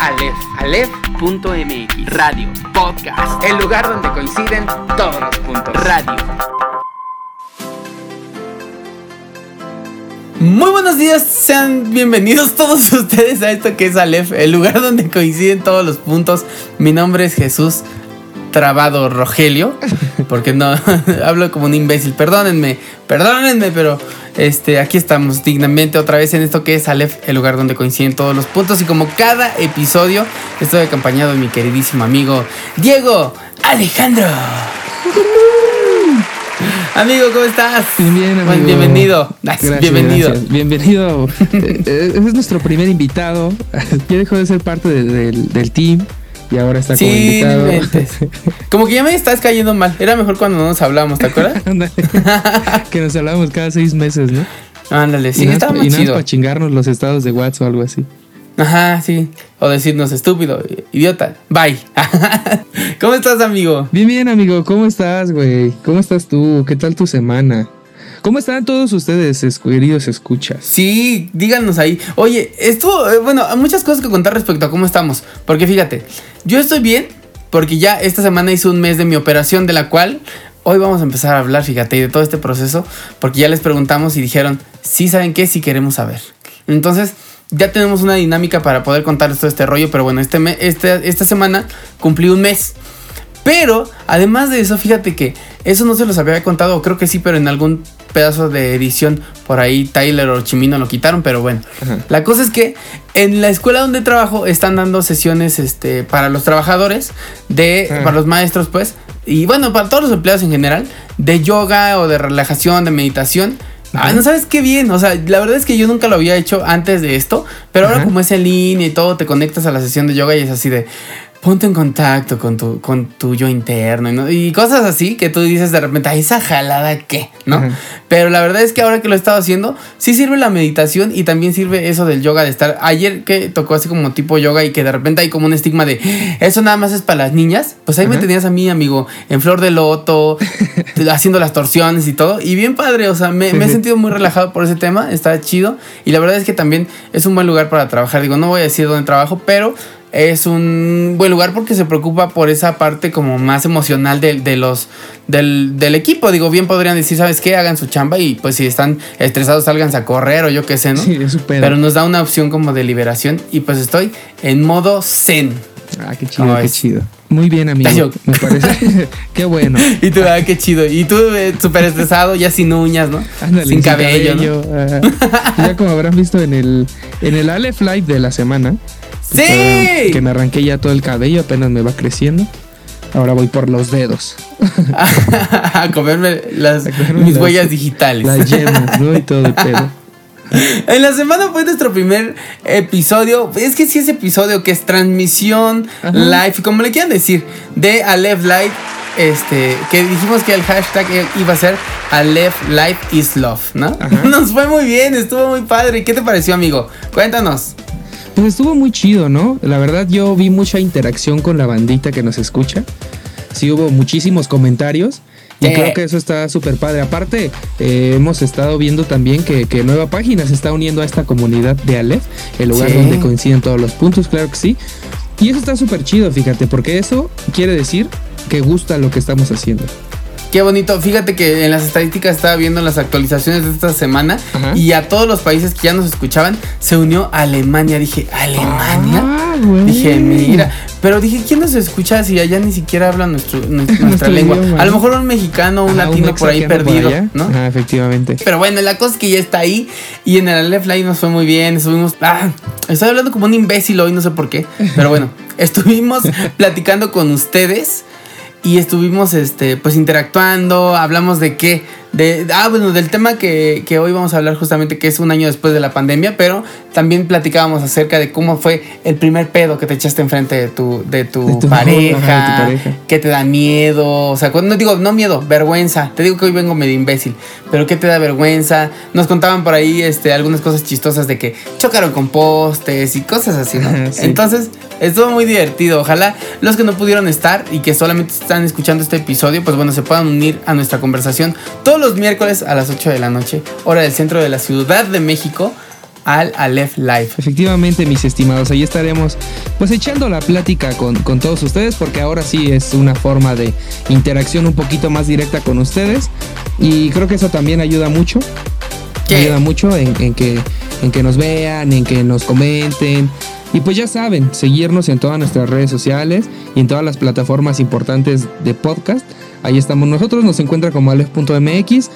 Aleph. Aleph.mx Radio Podcast El lugar donde coinciden todos los puntos. Radio Muy buenos días, sean bienvenidos todos ustedes a esto que es Aleph, el lugar donde coinciden todos los puntos. Mi nombre es Jesús Trabado Rogelio, porque no hablo como un imbécil. Perdónenme, perdónenme, pero este aquí estamos dignamente otra vez en esto que es Aleph, el lugar donde coinciden todos los puntos. Y como cada episodio, estoy acompañado de mi queridísimo amigo Diego Alejandro. Amigo, ¿cómo estás? Bien, bien, amigo. Bienvenido. Gracias, Bienvenido. gracias. Bienvenido. Eh, eh, es nuestro primer invitado. Ya dejó de ser parte de- del, del team y ahora está como invitado. Como que ya me estás cayendo mal. Era mejor cuando no nos hablábamos, ¿te acuerdas? Que nos hablábamos cada seis meses, ¿no? Ándale, sí, y nada, estaba y nada para chingarnos los estados de WhatsApp o algo así. Ajá, sí. O decirnos estúpido, idiota. Bye. ¿Cómo estás, amigo? Bien, bien, amigo. ¿Cómo estás, güey? ¿Cómo estás tú? ¿Qué tal tu semana? ¿Cómo están todos ustedes, es- queridos escuchas? Sí, díganos ahí. Oye, estuvo, eh, bueno, muchas cosas que contar respecto a cómo estamos. Porque fíjate, yo estoy bien porque ya esta semana hice un mes de mi operación de la cual hoy vamos a empezar a hablar, fíjate, de todo este proceso. Porque ya les preguntamos y dijeron, sí saben qué, sí queremos saber. Entonces, ya tenemos una dinámica para poder contar todo este rollo. Pero bueno, este este- esta semana cumplí un mes. Pero, además de eso, fíjate que eso no se los había contado, creo que sí, pero en algún pedazo de edición por ahí Tyler o Chimino lo quitaron, pero bueno. Ajá. La cosa es que en la escuela donde trabajo están dando sesiones este, para los trabajadores, de, para los maestros, pues, y bueno, para todos los empleados en general, de yoga o de relajación, de meditación. Ah, no sabes qué bien, o sea, la verdad es que yo nunca lo había hecho antes de esto, pero ahora como es en línea y todo, te conectas a la sesión de yoga y es así de, ponte en contacto con tu, con tu yo interno y, no- y cosas así que tú dices de repente, ay, esa jalada qué, ¿no? Pero la verdad es que ahora que lo he estado haciendo, sí sirve la meditación y también sirve eso del yoga de estar. Ayer que tocó así como tipo yoga y que de repente hay como un estigma de eso nada más es para las niñas, pues ahí me tenías a mí, amigo, en flor de loto, haciendo las torsiones y todo. Y bien padre, o sea, me, Sí, me he sí. sentido muy relajado por ese tema, está chido. Y la verdad es que también es un buen lugar para trabajar. Digo, no voy a decir dónde trabajo, pero es un buen lugar porque se preocupa por esa parte como más emocional de, de los del, del equipo. Digo, bien podrían decir, ¿sabes qué? Hagan su chamba y pues si están estresados salganse a correr o yo qué sé, ¿no? Sí, es súper. Pero nos da una opción como de liberación y pues estoy en modo zen. Ah, qué chido, ¿Cómo qué chido. Muy bien, amigo. Me parece. qué bueno. Y tú, ah, qué chido. Y tú eh, súper estresado, ya sin uñas, ¿no? Ándale, sin cabello, ¿no? ajá. ya como habrán visto en el, en el Aleph Live de la semana. Pues, ¡Sí! Que, me arranqué ya todo el cabello, apenas me va creciendo. Ahora voy por los dedos. a comerme las, A comerme mis las- huellas digitales. Las yemas, ¿no? Y todo el pedo. En la semana fue nuestro primer episodio. Es que sí es episodio que es transmisión Ajá. live, como le quieran decir, de Aleph Live. Este, que dijimos que el hashtag iba a ser Aleph Live is Love, ¿no? Ajá. Nos fue muy bien, estuvo muy padre. ¿Qué te pareció, amigo? Cuéntanos. Pues estuvo muy chido, ¿no? La verdad yo vi mucha interacción con la bandita que nos escucha. Sí hubo muchísimos comentarios. Y Sí. creo que eso está súper padre. Aparte, eh, hemos estado viendo también que, que nueva página se está uniendo a esta comunidad de Aleph, el lugar Sí. donde coinciden todos los puntos, claro que sí. Y eso está súper chido, fíjate, porque eso quiere decir que gusta lo que estamos haciendo. Qué bonito. Fíjate que en las estadísticas estaba viendo las actualizaciones de esta semana Ajá. y a todos los países que ya nos escuchaban se unió Alemania. Dije, ¿Alemania? Ah, güey. Dije, mira, pero dije, ¿quién nos escucha si allá ni siquiera habla nuestro, nuestra, lengua? idioma, A lo mejor un mexicano, un latino por ahí por perdido. ¿no? Efectivamente. Pero bueno, la cosa es que ya está ahí y en el Aleph Live nos fue muy bien, estuvimos... Ah, estoy hablando como un imbécil hoy, no sé por qué, pero bueno, estuvimos platicando con ustedes y estuvimos este pues interactuando, hablamos de qué, de ah bueno, del tema que, que hoy vamos a hablar justamente que es un año después de la pandemia, pero también platicábamos acerca de cómo fue el primer pedo que te echaste enfrente de tu de tu, De tu- pareja, ajá, de tu pareja. que te da miedo, o sea, cuando no digo no miedo, vergüenza. Te digo que hoy vengo medio imbécil, pero que te da vergüenza. Nos contaban por ahí este algunas cosas chistosas de que chocaron con postes y cosas así, ¿no? Sí. Entonces, estuvo muy divertido. Ojalá los que no pudieron estar y que solamente están escuchando este episodio, pues bueno, se puedan unir a nuestra conversación todos los miércoles a las 8 de la noche, hora del centro de la Ciudad de México. al Aleph Live. Efectivamente, mis estimados, ahí estaremos pues echando la plática con, con, todos ustedes porque ahora sí es una forma de interacción un poquito más directa con ustedes y creo que eso también ayuda mucho. ¿Qué? Ayuda mucho en, en, que, en que nos vean, en que nos comenten. Y pues ya saben, seguirnos en todas nuestras redes sociales y en todas las plataformas importantes de podcast. Ahí estamos nosotros, nos encuentra como alef.mx.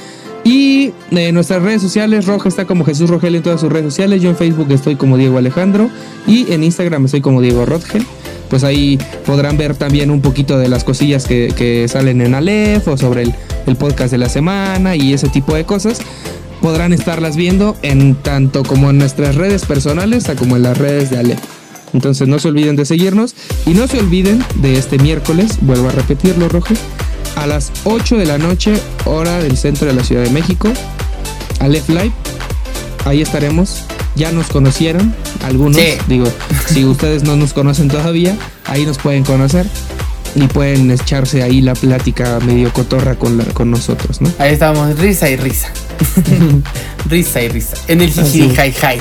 Y eh, nuestras redes sociales, Roja está como Jesús Rogel en todas sus redes sociales. Yo en Facebook estoy como Diego Alejandro. Y en Instagram estoy como Diego Rodgel. Pues ahí podrán ver también un poquito de las cosillas que, salen en Alef o sobre el, podcast de la semana y ese tipo de cosas podrán estarlas viendo en tanto como en nuestras redes personales como en las redes de Ale. Entonces no se olviden de seguirnos y no se olviden de este miércoles, vuelvo a repetirlo, Rojo, a las 8 de la noche, hora del centro de la Ciudad de México, Aleph Live. Ahí estaremos. Ya nos conocieron algunos. Sí. Digo, si ustedes no nos conocen todavía, ahí nos pueden conocer y pueden echarse ahí la plática medio cotorra con, la, con nosotros, ¿no? Ahí estábamos, risa y risa. risa y risa. En el jiji hi hi.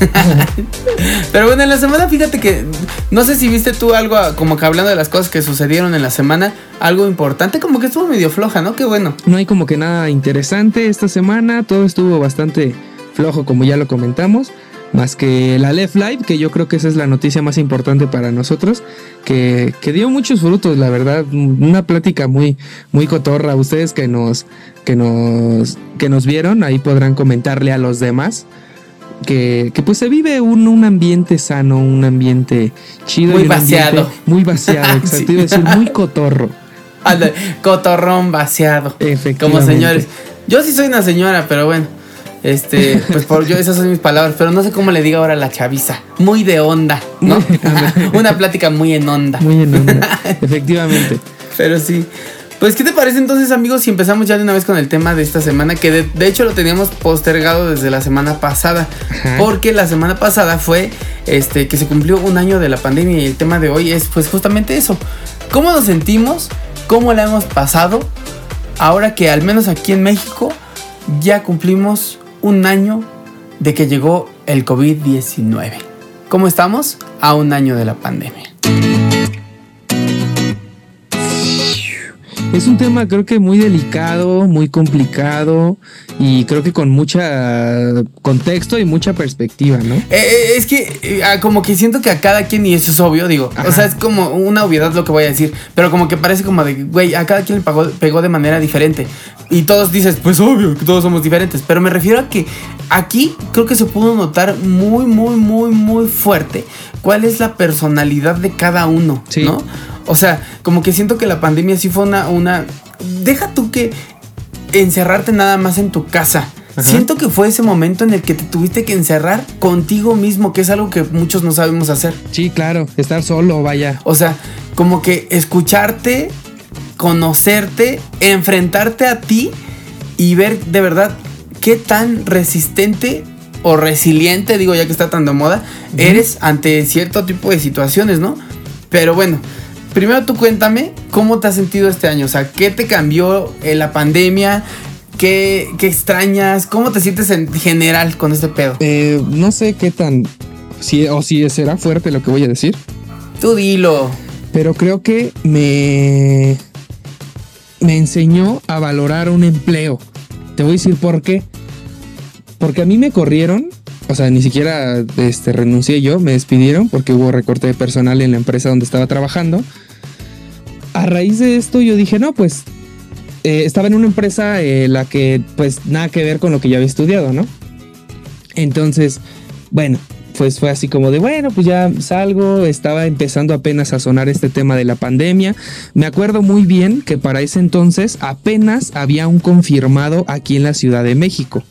Pero bueno, en la semana fíjate que no sé si viste tú algo como que hablando de las cosas que sucedieron en la semana, algo importante, como que estuvo medio floja, ¿no? Qué bueno. No hay como que nada interesante esta semana, todo estuvo bastante flojo como ya lo comentamos más que la Left Live, que yo creo que esa es la noticia más importante para nosotros, que, que, dio muchos frutos, la verdad, una plática muy, muy cotorra. Ustedes que nos, que nos, que nos vieron, ahí podrán comentarle a los demás. Que, que pues se vive un, un, ambiente sano, un ambiente chido. Muy y vaciado. Muy vaciado, exacto. Sí. Iba a decir muy cotorro. Anda, cotorrón vaciado. Como señores. Yo sí soy una señora, pero bueno. Este, pues por yo, esas son mis palabras, pero no sé cómo le diga ahora a la chaviza. Muy de onda, ¿no? Una plática muy en onda. Muy en onda, efectivamente. Pero sí. Pues, ¿qué te parece entonces, amigos, si empezamos ya de una vez con el tema de esta semana? Que de, de hecho lo teníamos postergado desde la semana pasada. Ajá. Porque la semana pasada fue este, que se cumplió un año de la pandemia y el tema de hoy es pues justamente eso. ¿Cómo nos sentimos? ¿Cómo la hemos pasado? Ahora que al menos aquí en México ya cumplimos un año de que llegó el COVID-19. ¿Cómo estamos? A un año de la pandemia. Es un tema creo que muy delicado, muy complicado y creo que con mucha contexto y mucha perspectiva, ¿no? Eh, es que eh, como que siento que a cada quien, y eso es obvio, digo, Ajá. o sea, es como una obviedad lo que voy a decir, pero como que parece como de, güey, a cada quien le pagó, pegó de manera diferente. Y todos dices, pues obvio que todos somos diferentes, pero me refiero a que aquí creo que se pudo notar muy, muy, muy, muy fuerte cuál es la personalidad de cada uno, sí. ¿no? O sea, como que siento que la pandemia sí fue una, una... Deja tú que encerrarte nada más en tu casa. Ajá. Siento que fue ese momento en el que te tuviste que encerrar contigo mismo, que es algo que muchos no sabemos hacer. Sí, claro, estar solo, vaya. O sea, como que escucharte, conocerte, enfrentarte a ti y ver de verdad qué tan resistente o resiliente, digo ya que está tan de moda, uh -huh. eres ante cierto tipo de situaciones, ¿no? Pero bueno, primero tú cuéntame cómo te has sentido este año, o sea, ¿qué te cambió en la pandemia? ¿Qué, ¿Qué, extrañas? ¿Cómo te sientes en general con este pedo? Eh, no sé qué tan... Si, o si será fuerte lo que voy a decir. Tú dilo. Pero creo que me... Me enseñó a valorar un empleo. Te voy a decir por qué. Porque a mí me corrieron o sea, ni siquiera este, renuncié yo, me despidieron porque hubo recorte de personal en la empresa donde estaba trabajando. A raíz de esto yo dije, no, pues eh, estaba en una empresa eh, la que pues nada que ver con lo que yo había estudiado, ¿no? Entonces, bueno, pues fue así como de, bueno, pues ya salgo, estaba empezando apenas a sonar este tema de la pandemia. Me acuerdo muy bien que para ese entonces apenas había un confirmado aquí en la Ciudad de México.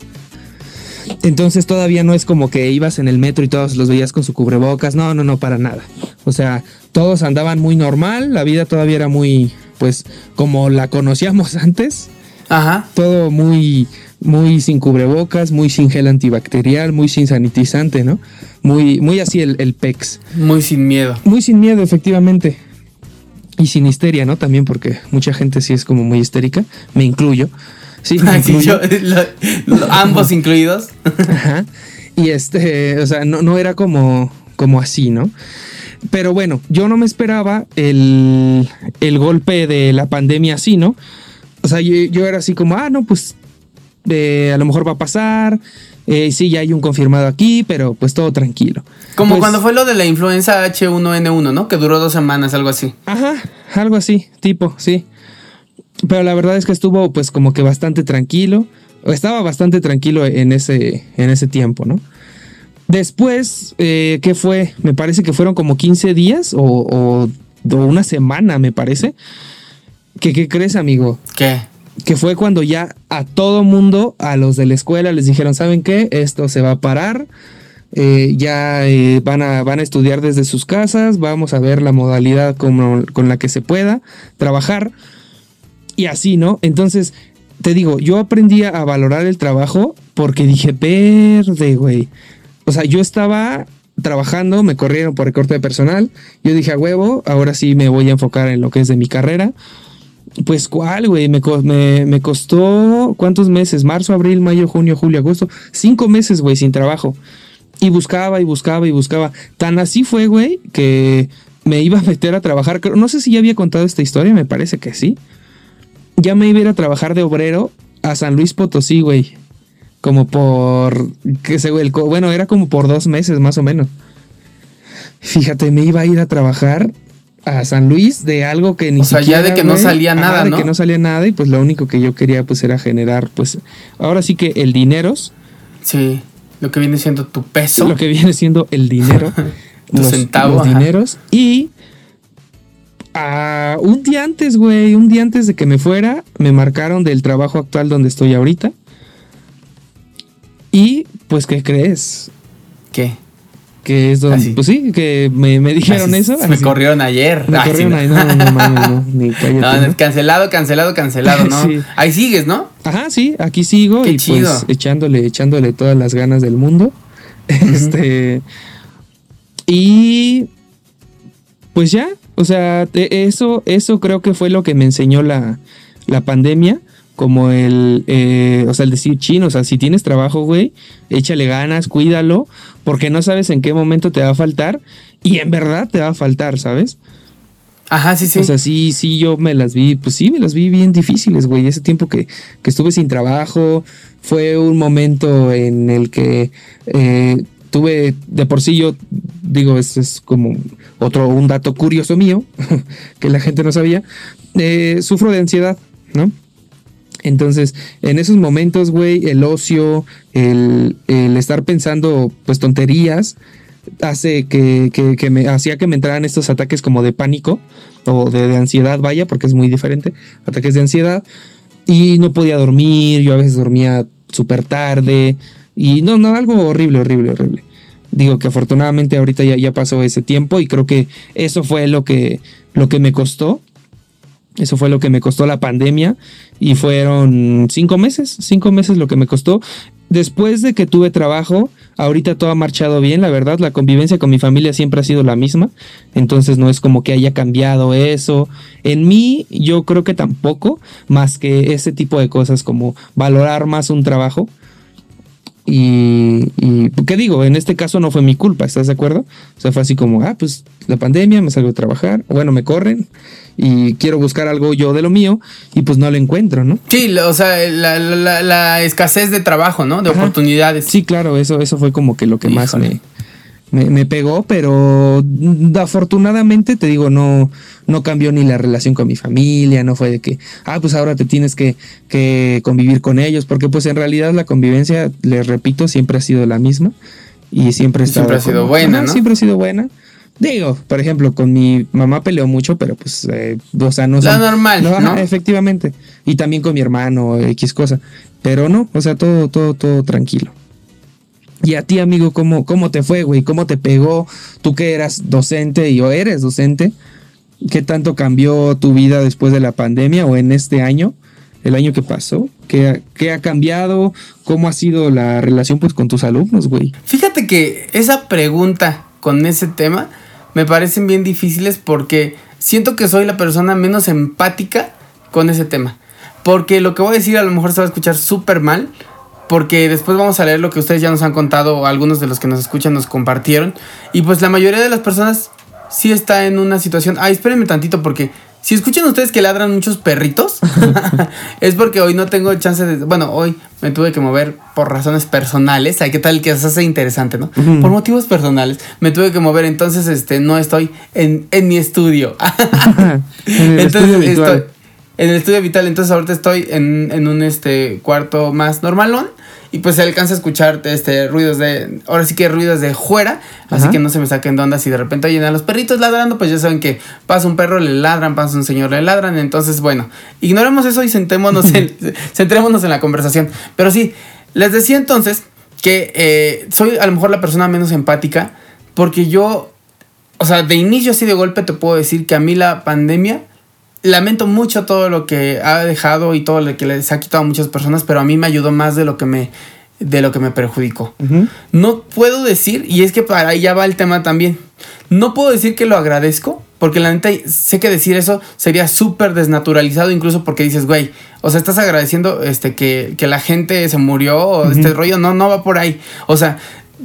Entonces todavía no es como que ibas en el metro y todos los veías con su cubrebocas. No, no, no, para nada. O sea, todos andaban muy normal, la vida todavía era muy, pues, como la conocíamos antes. Ajá. Todo muy, muy sin cubrebocas, muy sin gel antibacterial, muy sin sanitizante, ¿no? Muy, muy así el, el PEX. Muy sin miedo. Muy sin miedo, efectivamente. Y sin histeria, ¿no? También porque mucha gente sí es como muy histérica, me incluyo. Sí, sí yo, lo, lo, ambos incluidos. Ajá. Y este, o sea, no, no era como, como así, ¿no? Pero bueno, yo no me esperaba el, el golpe de la pandemia así, ¿no? O sea, yo, yo era así como, ah, no, pues eh, a lo mejor va a pasar. Eh, sí, ya hay un confirmado aquí, pero pues todo tranquilo. Como Pues- cuando fue lo de la influenza H1N1, ¿no? Que duró dos semanas, algo así. Ajá, algo así, tipo, sí. Pero la verdad es que estuvo pues como que bastante tranquilo. Estaba bastante tranquilo en ese, en ese tiempo, ¿no? Después, eh, ¿qué fue? Me parece que fueron como 15 días o, o- o una semana, me parece. ¿Qué, ¿Qué crees, amigo? ¿Qué? que fue cuando ya a todo mundo, a los de la escuela, les dijeron, ¿saben qué? Esto se va a parar, eh, ya eh, van, a, van a estudiar desde sus casas, vamos a ver la modalidad con la que se pueda trabajar y así, ¿no? Entonces, te digo, yo aprendí a valorar el trabajo porque dije, verde, güey. O sea, yo estaba trabajando, me corrieron por recorte de personal, yo dije, a huevo, ahora sí me voy a enfocar en lo que es de mi carrera. Pues cuál, güey, me, me, me costó cuántos meses, marzo, abril, mayo, junio, julio, agosto, cinco meses, güey, sin trabajo. Y buscaba y buscaba y buscaba. Tan así fue, güey, que me iba a meter a trabajar. No sé si ya había contado esta historia, me parece que sí. Ya me iba a ir a trabajar de obrero a San Luis Potosí, güey. Como por, qué sé, güey, bueno, era como por dos meses más o menos. Fíjate, me iba a ir a trabajar a San Luis de algo que ni O sea, ya siquiera, de que no salía nada, de ¿no? que no salía nada y pues lo único que yo quería pues era generar pues ahora sí que el dineros, Sí. Lo que viene siendo tu peso. lo que viene siendo el dinero, Tu centavo, los dineros y ah, un día antes, güey, un día antes de que me fuera, me marcaron del trabajo actual donde estoy ahorita. Y pues, ¿qué crees? ¿Qué? Que es donde, Así. pues sí, que me, me dijeron Así, eso. Me corrieron ayer. Me Ay, sí, corrieron no. ahí, no, no no, ni cállate, No, cancelado, cancelado, cancelado, ¿no? Sí. Ahí sigues, ¿no? Ajá, sí, aquí sigo Qué y chido. pues echándole, echándole todas las ganas del mundo. Este. Y. Pues ya, o sea, te- eso, eso creo que fue lo que me enseñó la, la pandemia. Como el, eh, o sea, el decir chino, o sea, si tienes trabajo, güey, échale ganas, cuídalo, porque no sabes en qué momento te va a faltar y en verdad te va a faltar, ¿sabes? Ajá, sí, sí. O sea, sí, sí, yo me las vi, pues sí, me las vi bien difíciles, güey. Ese tiempo que, que estuve sin trabajo fue un momento en el que eh, tuve, de por sí yo, digo, este es como otro, un dato curioso mío, que la gente no sabía, eh, sufro de ansiedad, ¿no? Entonces, en esos momentos, güey, el ocio, el, el estar pensando, pues, tonterías, hace que, que- que me hacía que me entraran estos ataques como de pánico o de, de ansiedad, vaya, porque es muy diferente, ataques de ansiedad, y no podía dormir, yo a veces dormía súper tarde, y no, no, algo horrible, horrible, horrible. Digo que afortunadamente ahorita ya, ya pasó ese tiempo y creo que eso fue lo que, lo que me costó. Eso fue lo que me costó la pandemia y fueron cinco meses, cinco meses lo que me costó. Después de que tuve trabajo, ahorita todo ha marchado bien, la verdad, la convivencia con mi familia siempre ha sido la misma, entonces no es como que haya cambiado eso. En mí yo creo que tampoco, más que ese tipo de cosas como valorar más un trabajo. Y, y, ¿qué digo? En este caso no fue mi culpa, ¿estás de acuerdo? O sea, fue así como, ah, pues la pandemia, me salgo a trabajar, bueno, me corren y quiero buscar algo yo de lo mío y pues no lo encuentro, ¿no? Sí, lo- o sea, la, la- la- la escasez de trabajo, ¿no? De Ajá. oportunidades. Sí, claro, eso, eso fue como que lo que más me, me, me pegó, pero afortunadamente te digo, no, no cambió ni la relación con mi familia, no fue de que, ah, pues ahora te tienes que, que convivir con ellos, porque pues en realidad la convivencia, les repito, siempre ha sido la misma y siempre, ha Siempre ha sido como- buena, ¿no? Siempre ha sido buena. Digo, por ejemplo, con mi mamá peleó mucho, pero pues, eh, o sea, no Lo son- normal, ajá, ¿no? Efectivamente. Y también con mi hermano, X cosa. Pero no, o sea, todo, todo, todo tranquilo. Y a ti, amigo, ¿cómo, cómo te fue, güey? ¿Cómo te pegó? Tú que eras docente y o eres docente, ¿qué tanto cambió tu vida después de la pandemia o en este año, el año que pasó? ¿Qué, qué ha cambiado? ¿Cómo ha sido la relación pues, con tus alumnos, güey? Fíjate que esa pregunta con ese tema me parecen bien difíciles porque siento que soy la persona menos empática con ese tema. Porque lo que voy a decir a lo mejor se va a escuchar súper mal, porque después vamos a leer lo que ustedes ya nos han contado o algunos de los que nos escuchan nos compartieron. Y pues la mayoría de las personas sí está en una situación... Ay, espérenme tantito porque si escuchan ustedes que ladran muchos perritos, es porque hoy no tengo chance de... Bueno, hoy me tuve que mover por razones personales. Ay, ¿qué tal que se hace interesante, no? Por motivos personales. Me tuve que mover, entonces este, no estoy en, en mi estudio. En entonces estudio estoy en el estudio vital. Entonces ahorita estoy en, en un este cuarto más normalón. Y pues se alcanza a escuchar este ruidos de. Ahora sí que ruidos de fuera. Así que no se me saquen de onda. Si de repente oyen a los perritos ladrando, pues ya saben que pasa un perro, le ladran, pasa un señor, le ladran. Entonces, bueno, ignoremos eso y sentémonos en, centrémonos en la conversación. Pero sí, les decía entonces que eh, soy a lo mejor la persona menos empática. Porque yo, o sea, de inicio así de golpe te puedo decir que a mí la pandemia lamento mucho todo lo que ha dejado y todo lo que les ha quitado a muchas personas, pero a mí me ayudó más de lo que me de lo que me perjudicó. No puedo decir, y es que para ahí ya va el tema también. No puedo decir que lo agradezco, porque la neta sé que decir eso sería súper desnaturalizado, incluso porque dices, güey, o sea, estás agradeciendo este, que, que la gente se murió, o este rollo, no, no va por ahí. O sea,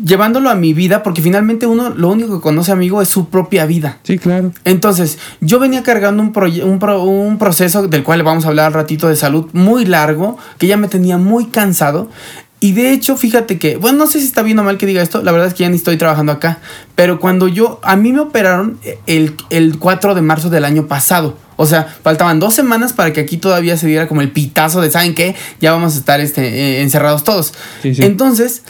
llevándolo a mi vida, porque finalmente uno lo único que conoce, amigo, es su propia vida. Sí, claro. Entonces, yo venía cargando un, un, pro- un proceso del cual vamos a hablar al ratito de salud muy largo, que ya me tenía muy cansado. Y de hecho, fíjate que, bueno, no sé si está bien o mal que diga esto, la verdad es que ya ni estoy trabajando acá, pero cuando yo, a mí me operaron el, el 4 de marzo del año pasado. O sea, faltaban dos semanas para que aquí todavía se diera como el pitazo de, ¿saben qué? Ya vamos a estar este, eh, encerrados todos. Sí, sí. Entonces,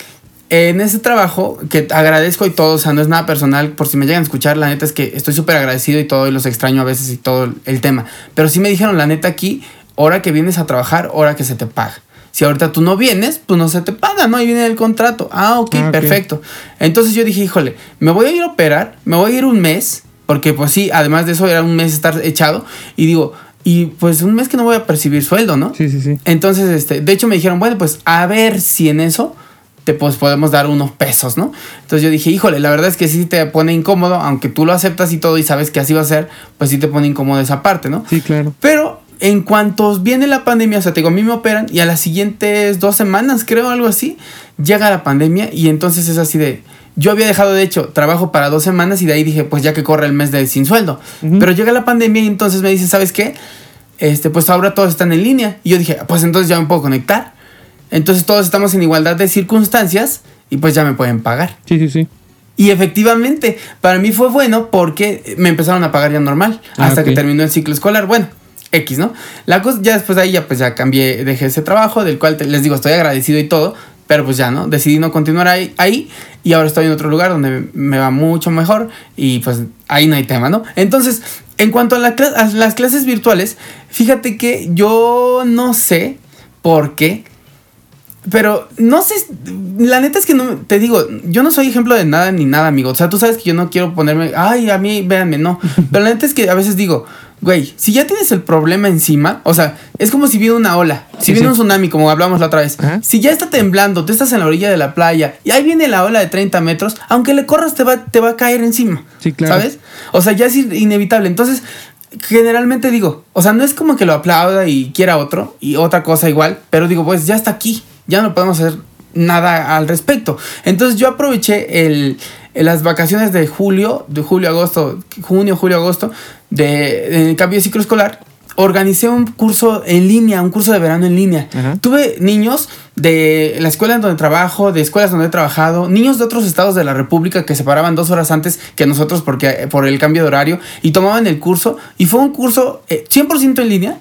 en ese trabajo, que agradezco y todo, o sea, no es nada personal, por si me llegan a escuchar, la neta es que estoy súper agradecido y todo, y los extraño a veces y todo el- tema. Pero sí me dijeron, la neta, aquí, hora que vienes a trabajar, hora que se te paga. Si ahorita tú no vienes, pues no se te paga, ¿no? Ahí viene el contrato. Ah, ok, Ah, ok. perfecto. Entonces yo dije, híjole, me voy a ir a operar, me voy a ir un mes, porque pues sí, además de eso era un mes estar echado, y digo, y pues un mes que no voy a percibir sueldo, ¿no? Sí, sí, sí. Entonces, este, de hecho me dijeron, bueno, pues a ver si en eso te pues, podemos dar unos pesos, ¿no? Entonces yo dije, híjole, la verdad es que sí te pone incómodo, aunque tú lo aceptas y todo y sabes que así va a ser, pues sí te pone incómodo esa parte, ¿no? Sí, claro. Pero en cuanto viene la pandemia, o sea, te digo, a mí me operan y a las siguientes dos semanas, creo, algo así, llega la pandemia y entonces es así de... Yo había dejado, de hecho, trabajo para dos semanas y de ahí dije, pues ya que corre el mes de sin sueldo. Pero llega la pandemia y entonces me dice, ¿sabes qué? Este, pues ahora todos están en línea. Y yo dije, pues entonces ya me puedo conectar. Entonces todos estamos en igualdad de circunstancias y pues ya me pueden pagar. Sí, sí, sí. Y efectivamente, para mí fue bueno porque me empezaron a pagar ya normal Ah, hasta que terminó el ciclo escolar. Bueno, X, ¿no? La cosa, ya después de ahí ya pues ya cambié, dejé ese trabajo, del cual te- les digo, estoy agradecido y todo, pero pues ya, ¿no? Decidí no continuar ahí, ahí y ahora estoy en otro lugar donde me va mucho mejor y pues ahí no hay tema, ¿no? Entonces, en cuanto a, la cla- a las clases virtuales, fíjate que yo no sé por qué, pero no sé, la neta es que no, te digo, yo no soy ejemplo de nada ni nada, amigo. O sea, tú sabes que yo no quiero ponerme, ay, a mí, véanme, no. Pero la neta es que a veces digo, güey, si ya tienes el problema encima, o sea, es como si viene una ola, si Sí, viene sí. un tsunami, como hablamos la otra vez. Ajá. Si ya está temblando, tú estás en la orilla de la playa y ahí viene la ola de 30 metros, aunque le corras, te va, te va a caer encima. Sí, claro. ¿Sabes? O sea, ya es in- inevitable. Entonces, generalmente digo, o sea, no es como que lo aplauda y quiera otro y otra cosa igual, pero digo, pues ya está aquí, ya no podemos hacer nada al respecto. Entonces yo aproveché el, las vacaciones de julio, de julio, agosto, junio, julio, agosto, de, de cambio de ciclo escolar. Organicé un curso en línea, un curso de verano en línea. Tuve niños de la escuela en donde trabajo, de escuelas donde he trabajado, niños de otros estados de la República que se paraban dos horas antes que nosotros porque, por el cambio de horario y tomaban el curso. Y fue un curso eh, 100% en línea.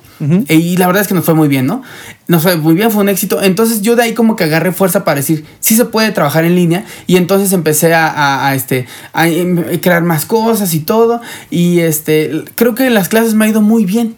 Eh, Y la verdad es que nos fue muy bien, ¿no? Nos fue muy bien, fue un éxito. Entonces yo de ahí como que agarré fuerza para decir, sí se puede trabajar en línea. Y entonces empecé a, a- a, este, a em, crear más cosas y todo. Y este, creo que en las clases me ha ido muy bien.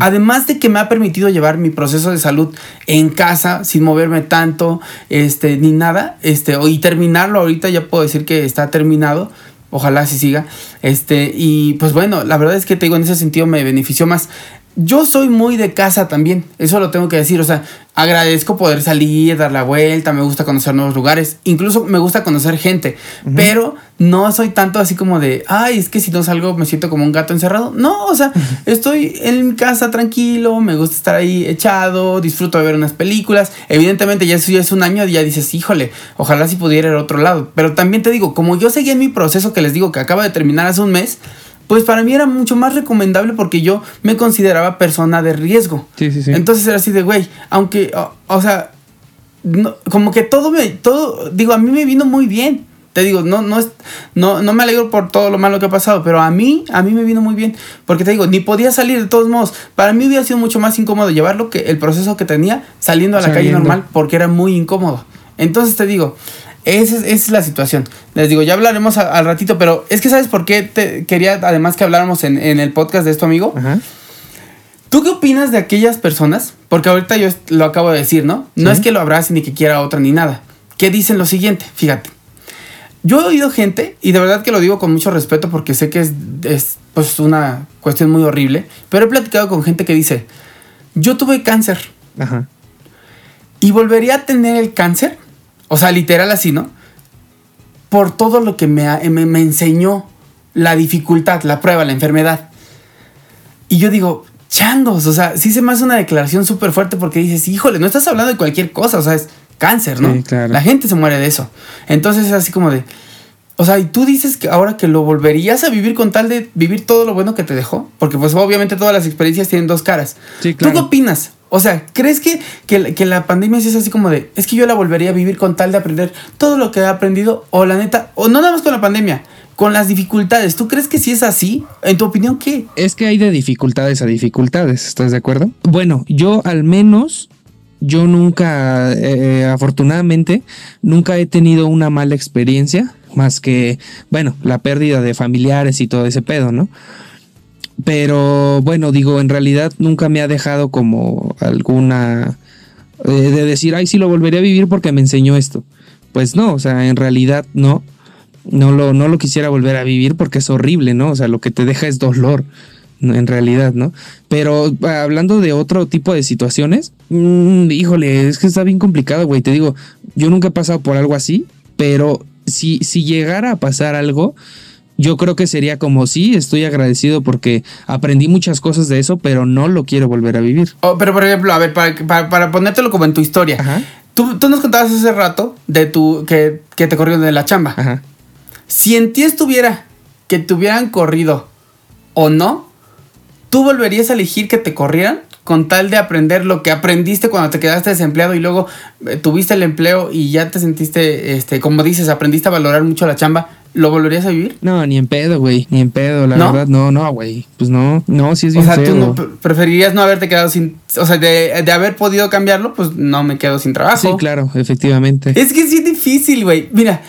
Además de que me ha permitido llevar mi proceso de salud en casa sin moverme tanto, este, ni nada, este, y terminarlo ahorita ya puedo decir que está terminado. Ojalá así siga. Este, y pues bueno, la verdad es que te digo, en ese sentido me benefició más. Yo soy muy de casa también, eso lo tengo que decir, o sea, agradezco poder salir, dar la vuelta, me gusta conocer nuevos lugares, incluso me gusta conocer gente, pero no soy tanto así como de, ay, es que si no salgo me siento como un gato encerrado. No, o sea, estoy en mi casa tranquilo, me gusta estar ahí echado, disfruto de ver unas películas. Evidentemente ya eso ya es un año y ya dices, híjole, ojalá si pudiera ir a otro lado. Pero también te digo, como yo seguí en mi proceso que les digo que acaba de terminar hace un mes, pues para mí era mucho más recomendable porque yo me consideraba persona de riesgo. Sí, sí, sí. Entonces era así de, güey, aunque, o, o sea, no- como que todo me, todo, digo, a mí me vino muy bien. Te digo, no, no, es, no, no me alegro por todo lo malo que ha pasado, pero a mí, a mí me vino muy bien. Porque te digo, ni podía salir de todos modos. Para mí hubiera sido mucho más incómodo llevarlo que el proceso que tenía saliendo a la calle normal porque era muy incómodo. Entonces te digo, esa es, esa es la situación. Les digo, ya hablaremos a- al ratito, pero es que ¿sabes por qué te quería además que habláramos en, en el podcast de esto, amigo? Ajá. ¿Tú qué opinas de aquellas personas? Porque ahorita yo lo acabo de decir, ¿no? No Sí. es que lo abrace ni que quiera otra ni nada. Que dicen lo siguiente, fíjate. Yo he oído gente, y de verdad que lo digo con mucho respeto porque sé que es, es, pues una cuestión muy horrible, pero he platicado con gente que dice, yo tuve cáncer Ajá. y volvería a tener el cáncer, o sea, literal así, ¿no? Por todo lo que me, me, me enseñó la dificultad, la prueba, la enfermedad. Y yo digo, changos, o sea, sí se me hace una declaración súper fuerte porque dices, híjole, no estás hablando de cualquier cosa, o sea, es cáncer, ¿no? Sí, claro. La gente se muere de eso. Entonces es así como de, o sea, y tú dices que ahora que lo volverías a vivir con tal de vivir todo lo bueno que te dejó, porque pues obviamente todas las experiencias tienen dos caras. Sí, ¿Tú qué claro. opinas? O sea, ¿crees que, que, la- que la pandemia sí es así como de, es que yo la volvería a vivir con tal de aprender todo lo que he aprendido? O la neta, o no nada más con la pandemia, con las dificultades. ¿Tú crees que sí es así? En tu opinión, ¿qué? Es que hay de dificultades a dificultades, ¿estás de acuerdo? Bueno, yo al menos, yo nunca, eh, afortunadamente, nunca he tenido una mala experiencia, más que, bueno, la pérdida de familiares y todo ese pedo, ¿no? Pero bueno, digo, en realidad nunca me ha dejado como alguna... eh, de decir, ay, sí lo volvería a vivir porque me enseñó esto. Pues no, o sea, en realidad no. No lo, no lo quisiera volver a vivir porque es horrible, ¿no? O sea, lo que te deja es dolor, en realidad, ¿no? Pero hablando de otro tipo de situaciones, mm, híjole, es que está bien complicado, güey. Te digo, yo nunca he pasado por algo así, pero si, si llegara a pasar algo, yo creo que sería como, sí, estoy agradecido porque aprendí muchas cosas de eso, pero no lo quiero volver a vivir. Oh, pero por ejemplo, a ver, para, para, para ponértelo como en tu historia. Ajá. Tú, tú nos contabas hace rato de tu, que, que te corrieron de la chamba. Ajá. Si en ti estuviera que te hubieran corrido o no, ¿tú volverías a elegir que te corrieran con tal de aprender lo que aprendiste cuando te quedaste desempleado y luego eh, tuviste el empleo y ya te sentiste, este, como dices, aprendiste a valorar mucho la chamba? ¿Lo volverías a vivir? No, ni en pedo, güey. Ni en pedo, la ¿No? verdad. No, no, güey. Pues no, no, sí es O bien sea, tú no pre- preferirías no haberte quedado sin, o sea, de, de haber podido cambiarlo, pues no me quedo sin trabajo. Sí, claro, efectivamente. Es que sí es difícil, güey. Mira,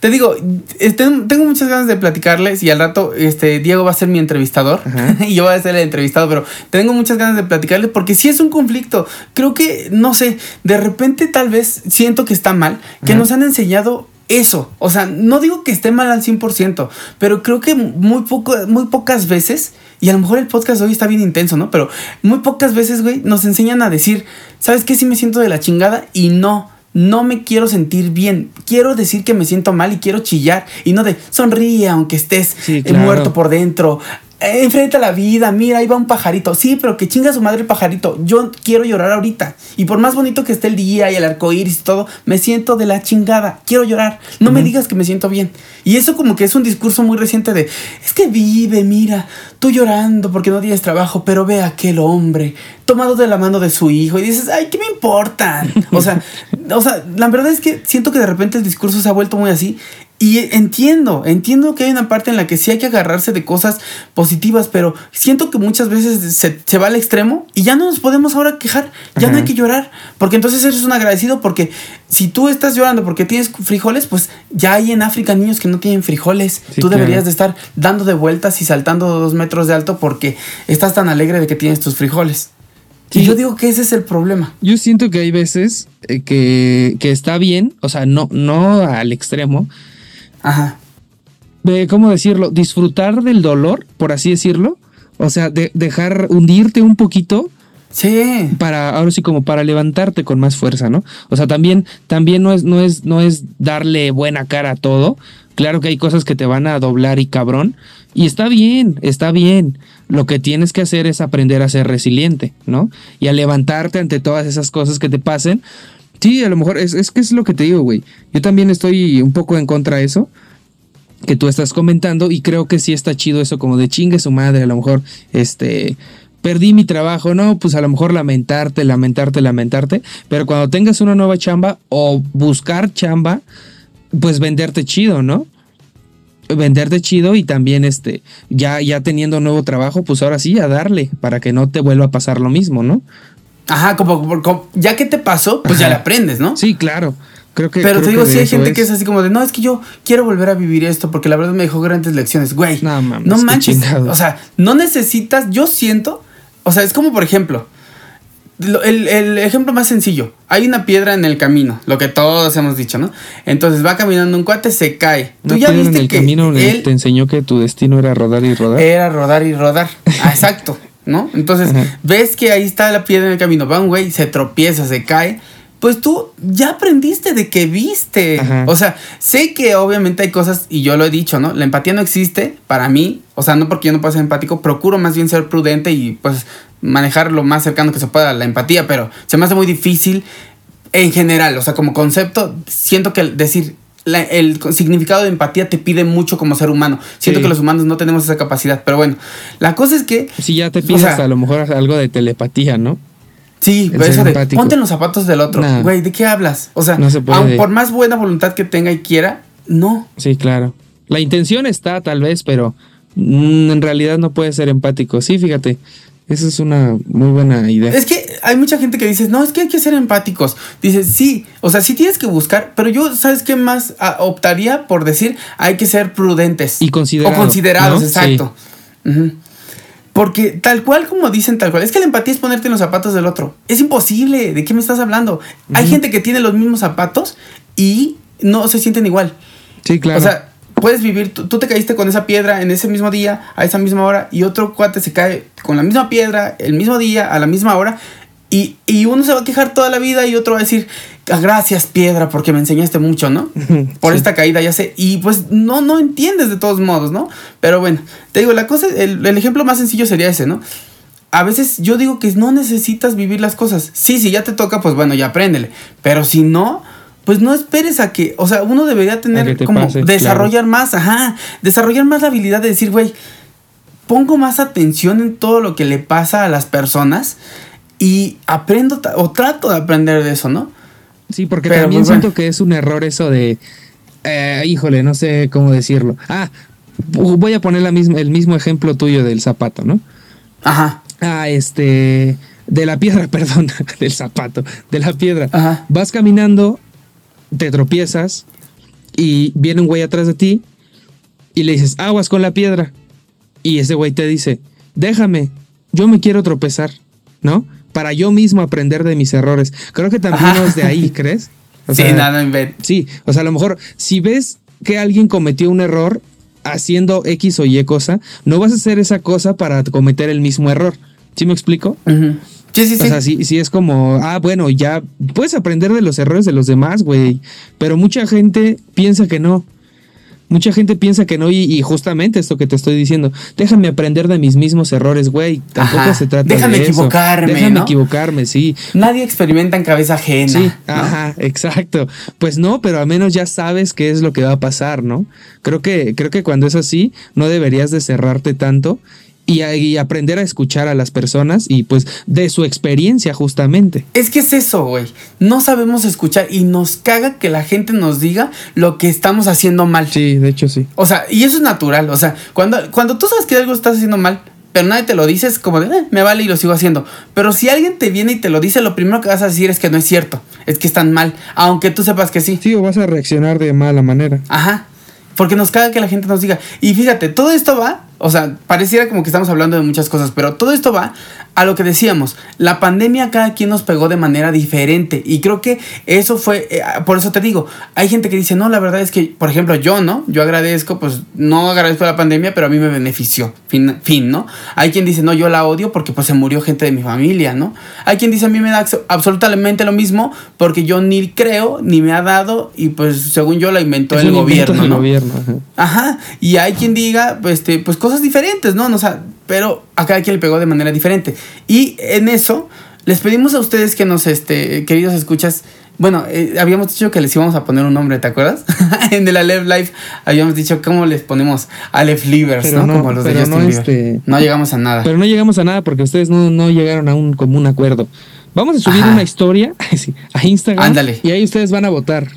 te digo, este, tengo muchas ganas de platicarles y al rato este, Diego va a ser mi entrevistador Ajá. y yo voy a ser el entrevistado, pero tengo muchas ganas de platicarles porque sí es un conflicto. Creo que, no sé, de repente tal vez siento que está mal, que Ajá. nos han enseñado eso. O sea, no digo que esté mal al 100%, pero creo que muy, poco, muy pocas veces, y a lo mejor el podcast de hoy está bien intenso, ¿no? Pero muy pocas veces, güey, nos enseñan a decir, ¿sabes qué? Sí me siento de la chingada y no. No me quiero sentir bien. Quiero decir que me siento mal y quiero chillar. Y no de sonríe aunque estés Sí, claro. muerto por dentro. Eh, enfrenta la vida, mira, ahí va un pajarito. Sí, pero que chinga su madre el pajarito. Yo quiero llorar ahorita. Y por más bonito que esté el día y el arco iris y todo, me siento de la chingada. Quiero llorar. No me digas que me siento bien. Y eso como que es un discurso muy reciente de, es que vive, mira, tú llorando porque no tienes trabajo, pero ve a aquel hombre tomado de la mano de su hijo y dices, ay, ¿qué me importa? O sea, o sea, la verdad es que siento que de repente el discurso se ha vuelto muy así y entiendo, entiendo que hay una parte en la que sí hay que agarrarse de cosas positivas, pero siento que muchas veces se, se va al extremo y ya no nos podemos ahora quejar, ya no hay que llorar, porque entonces eres un agradecido porque si tú estás llorando porque tienes frijoles, pues ya hay en África niños que no tienen frijoles, Sí, tú claro. deberías de estar dando de vueltas y saltando dos metros de alto porque estás tan alegre de que tienes tus frijoles. Y Sí. yo digo que ese es el problema. Yo siento que hay veces eh, que, que está bien, o sea, no, no al extremo. Ajá. Eh, ¿Cómo decirlo? Disfrutar del dolor, por así decirlo, O sea, de- dejar hundirte un poquito Sí. para ahora sí como para levantarte con más fuerza, ¿no? O sea, también también no es no es no es darle buena cara a todo. Claro que hay cosas que te van a doblar y cabrón y está bien, está bien. Lo que tienes que hacer es aprender a ser resiliente, ¿no? Y a levantarte ante todas esas cosas que te pasen. Sí, a lo mejor es, es que es lo que te digo, güey. Yo también estoy un poco en contra de eso que tú estás comentando y creo que sí está chido eso como de chingue su madre, a lo mejor este perdí mi trabajo, no, pues a lo mejor lamentarte, lamentarte, lamentarte, pero cuando tengas una nueva chamba o buscar chamba, pues venderte chido, ¿no? Venderte chido y también este ya ya teniendo nuevo trabajo, pues ahora sí a darle para que no te vuelva a pasar lo mismo, ¿no? Ajá, como, como- como- ya que te pasó, pues ya le aprendes, ¿no? Sí, claro. Creo que Pero creo te digo, sí hay gente que es así como de, no, es que yo quiero volver a vivir esto porque la verdad me dejó grandes lecciones. Güey, No mames, no qué manches. O sea, no necesitas, yo siento, o sea, es como por ejemplo, lo- el, el ejemplo más sencillo, hay una piedra en el camino, lo que todos hemos dicho, ¿no? Entonces va caminando un cuate, se cae. Tú Una ya viste en el que camino él te enseñó que tu destino era rodar y rodar. era rodar y rodar. Ah, exacto, ¿no? Entonces, ves que ahí está la piedra en el camino, va un güey, se tropieza, se cae. Pues tú ya aprendiste de que viste. O sea, sé que obviamente hay cosas, y yo lo he dicho, ¿no? La empatía no existe para mí. O sea, no porque yo no pueda ser empático, procuro más bien ser prudente y pues manejar lo más cercano que se pueda la empatía, pero se me hace muy difícil en general. O sea, como concepto, siento que decir la- el significado de empatía te pide mucho como ser humano. Siento Sí. que los humanos no tenemos esa capacidad, pero bueno, la cosa es que Si ya te O sea- a lo mejor algo de telepatía, ¿no? Sí, pero eso de ponte en los zapatos del otro. Nah. Güey, ¿de qué hablas? O sea, No se aun por más buena voluntad que tenga y quiera, no. Sí, claro. La intención está tal vez, pero mm, en realidad no puede ser empático. Sí, fíjate. Esa es una muy buena idea. Es que hay mucha gente que dice, no, es que hay que ser empáticos. Dices, sí, o sea, sí tienes que buscar, pero yo, ¿sabes qué más Ah, optaría por decir? Hay que ser prudentes. Y considerado, O considerados, ¿no? exacto. Porque tal cual como dicen, tal cual, es que la empatía es ponerte en los zapatos del otro. Es imposible, ¿de qué me estás hablando? Hay gente que tiene los mismos zapatos y no se sienten igual. Sí, claro. O sea, puedes vivir, tú, tú te caíste con esa piedra en ese mismo día, a esa misma hora, y otro cuate se cae con la misma piedra, el mismo día, a la misma hora, y, y uno se va a quejar toda la vida y otro va a decir, "Ah, gracias piedra, porque me enseñaste mucho, ¿no? Por Sí. esta caída, ya sé. Y pues no, no entiendes de todos modos, ¿no? Pero bueno, te digo, la cosa, el, el ejemplo más sencillo sería ese, ¿no? A veces yo digo que no necesitas vivir las cosas. Sí, si ya te toca, pues bueno, ya apréndele. Pero si no, pues no esperes a que, o sea, uno debería tener te como desarrollar más, ajá, desarrollar más la habilidad de decir, güey, pongo más atención en todo lo que le pasa a las personas y aprendo o trato de aprender de eso, ¿no? sí, porque pero, también pues, bueno. siento que es un error eso de. eh, híjole, no sé cómo decirlo. Ah, voy a poner la misma, el mismo ejemplo tuyo del zapato, ¿no? Ajá. Ah, este. De la piedra, perdón, del zapato, de la piedra. Ajá. Vas caminando, te tropiezas y viene un güey atrás de ti y le dices, aguas con la piedra. Y ese güey te dice, déjame, yo me quiero tropezar, ¿no? Para yo mismo aprender de mis errores. Creo que también Ajá. es de ahí, ¿crees? O sí, sea, nada, invent- Sí, o sea, a lo mejor si ves que alguien cometió un error haciendo X o Y cosa, no vas a hacer esa cosa para cometer el mismo error. ¿Sí me explico? Ujú. Sí, sí, sí. O sea, sí, sí es como, ah, bueno, ya puedes aprender de los errores de los demás, güey. Pero mucha gente piensa que no. Mucha gente piensa que no, y, y justamente esto que te estoy diciendo, déjame aprender de mis mismos errores, güey. Tampoco Ajá. se trata Déjame de eso. equivocarme, Déjame ¿no? equivocarme, sí. Nadie experimenta en cabeza ajena. Sí, ¿no? ajá, exacto. Pues no, pero al menos ya sabes qué es lo que va a pasar, ¿no? Creo que, creo que cuando es así, no deberías de cerrarte tanto y, a- y aprender a escuchar a las personas y pues de su experiencia justamente. Es que es eso, güey. No sabemos escuchar y nos caga que la gente nos diga lo que estamos haciendo mal. Sí, de hecho sí. O sea, y eso es natural. O sea, cuando, cuando tú sabes que algo estás haciendo mal, pero nadie te lo dice, es como de, "Eh, me vale y lo sigo haciendo. Pero si alguien te viene y te lo dice, lo primero que vas a decir es que no es cierto. Es que están mal. Aunque tú sepas que sí. Sí, o vas a reaccionar de mala manera. Ajá. Porque nos caga que la gente nos diga. Y fíjate, todo esto va O sea, pareciera como que estamos hablando de muchas cosas, pero todo esto va a lo que decíamos. La pandemia cada quien nos pegó de manera diferente. Y creo que eso fue, eh, por eso te digo, hay gente que dice, no, la verdad es que, por ejemplo, yo, ¿no? Yo agradezco, pues no agradezco la pandemia, pero a mí me benefició. Fin, fin, ¿no? Hay quien dice, no, yo la odio porque pues se murió gente de mi familia, ¿no? Hay quien dice, a mí me da absolutamente lo mismo porque yo ni creo, ni me ha dado, y pues según yo la inventó Es el gobierno, ¿no? gobierno, ajá. Ajá, y hay quien diga, pues, este, pues cosas diferentes, ¿no? O sea, pero a cada quien le pegó de manera diferente. Y en eso, les pedimos a ustedes que nos, este, queridos escuchas, bueno, eh, habíamos dicho que les íbamos a poner un nombre, ¿te acuerdas? en el Aleph Live habíamos dicho cómo les ponemos Aleph Livers, ¿no? no, Como los de Justin no, este- No llegamos a nada. Pero no llegamos a nada porque ustedes no, no llegaron a un común acuerdo. Vamos a subir Ajá. una historia a Instagram. Ándale. Y ahí ustedes van a votar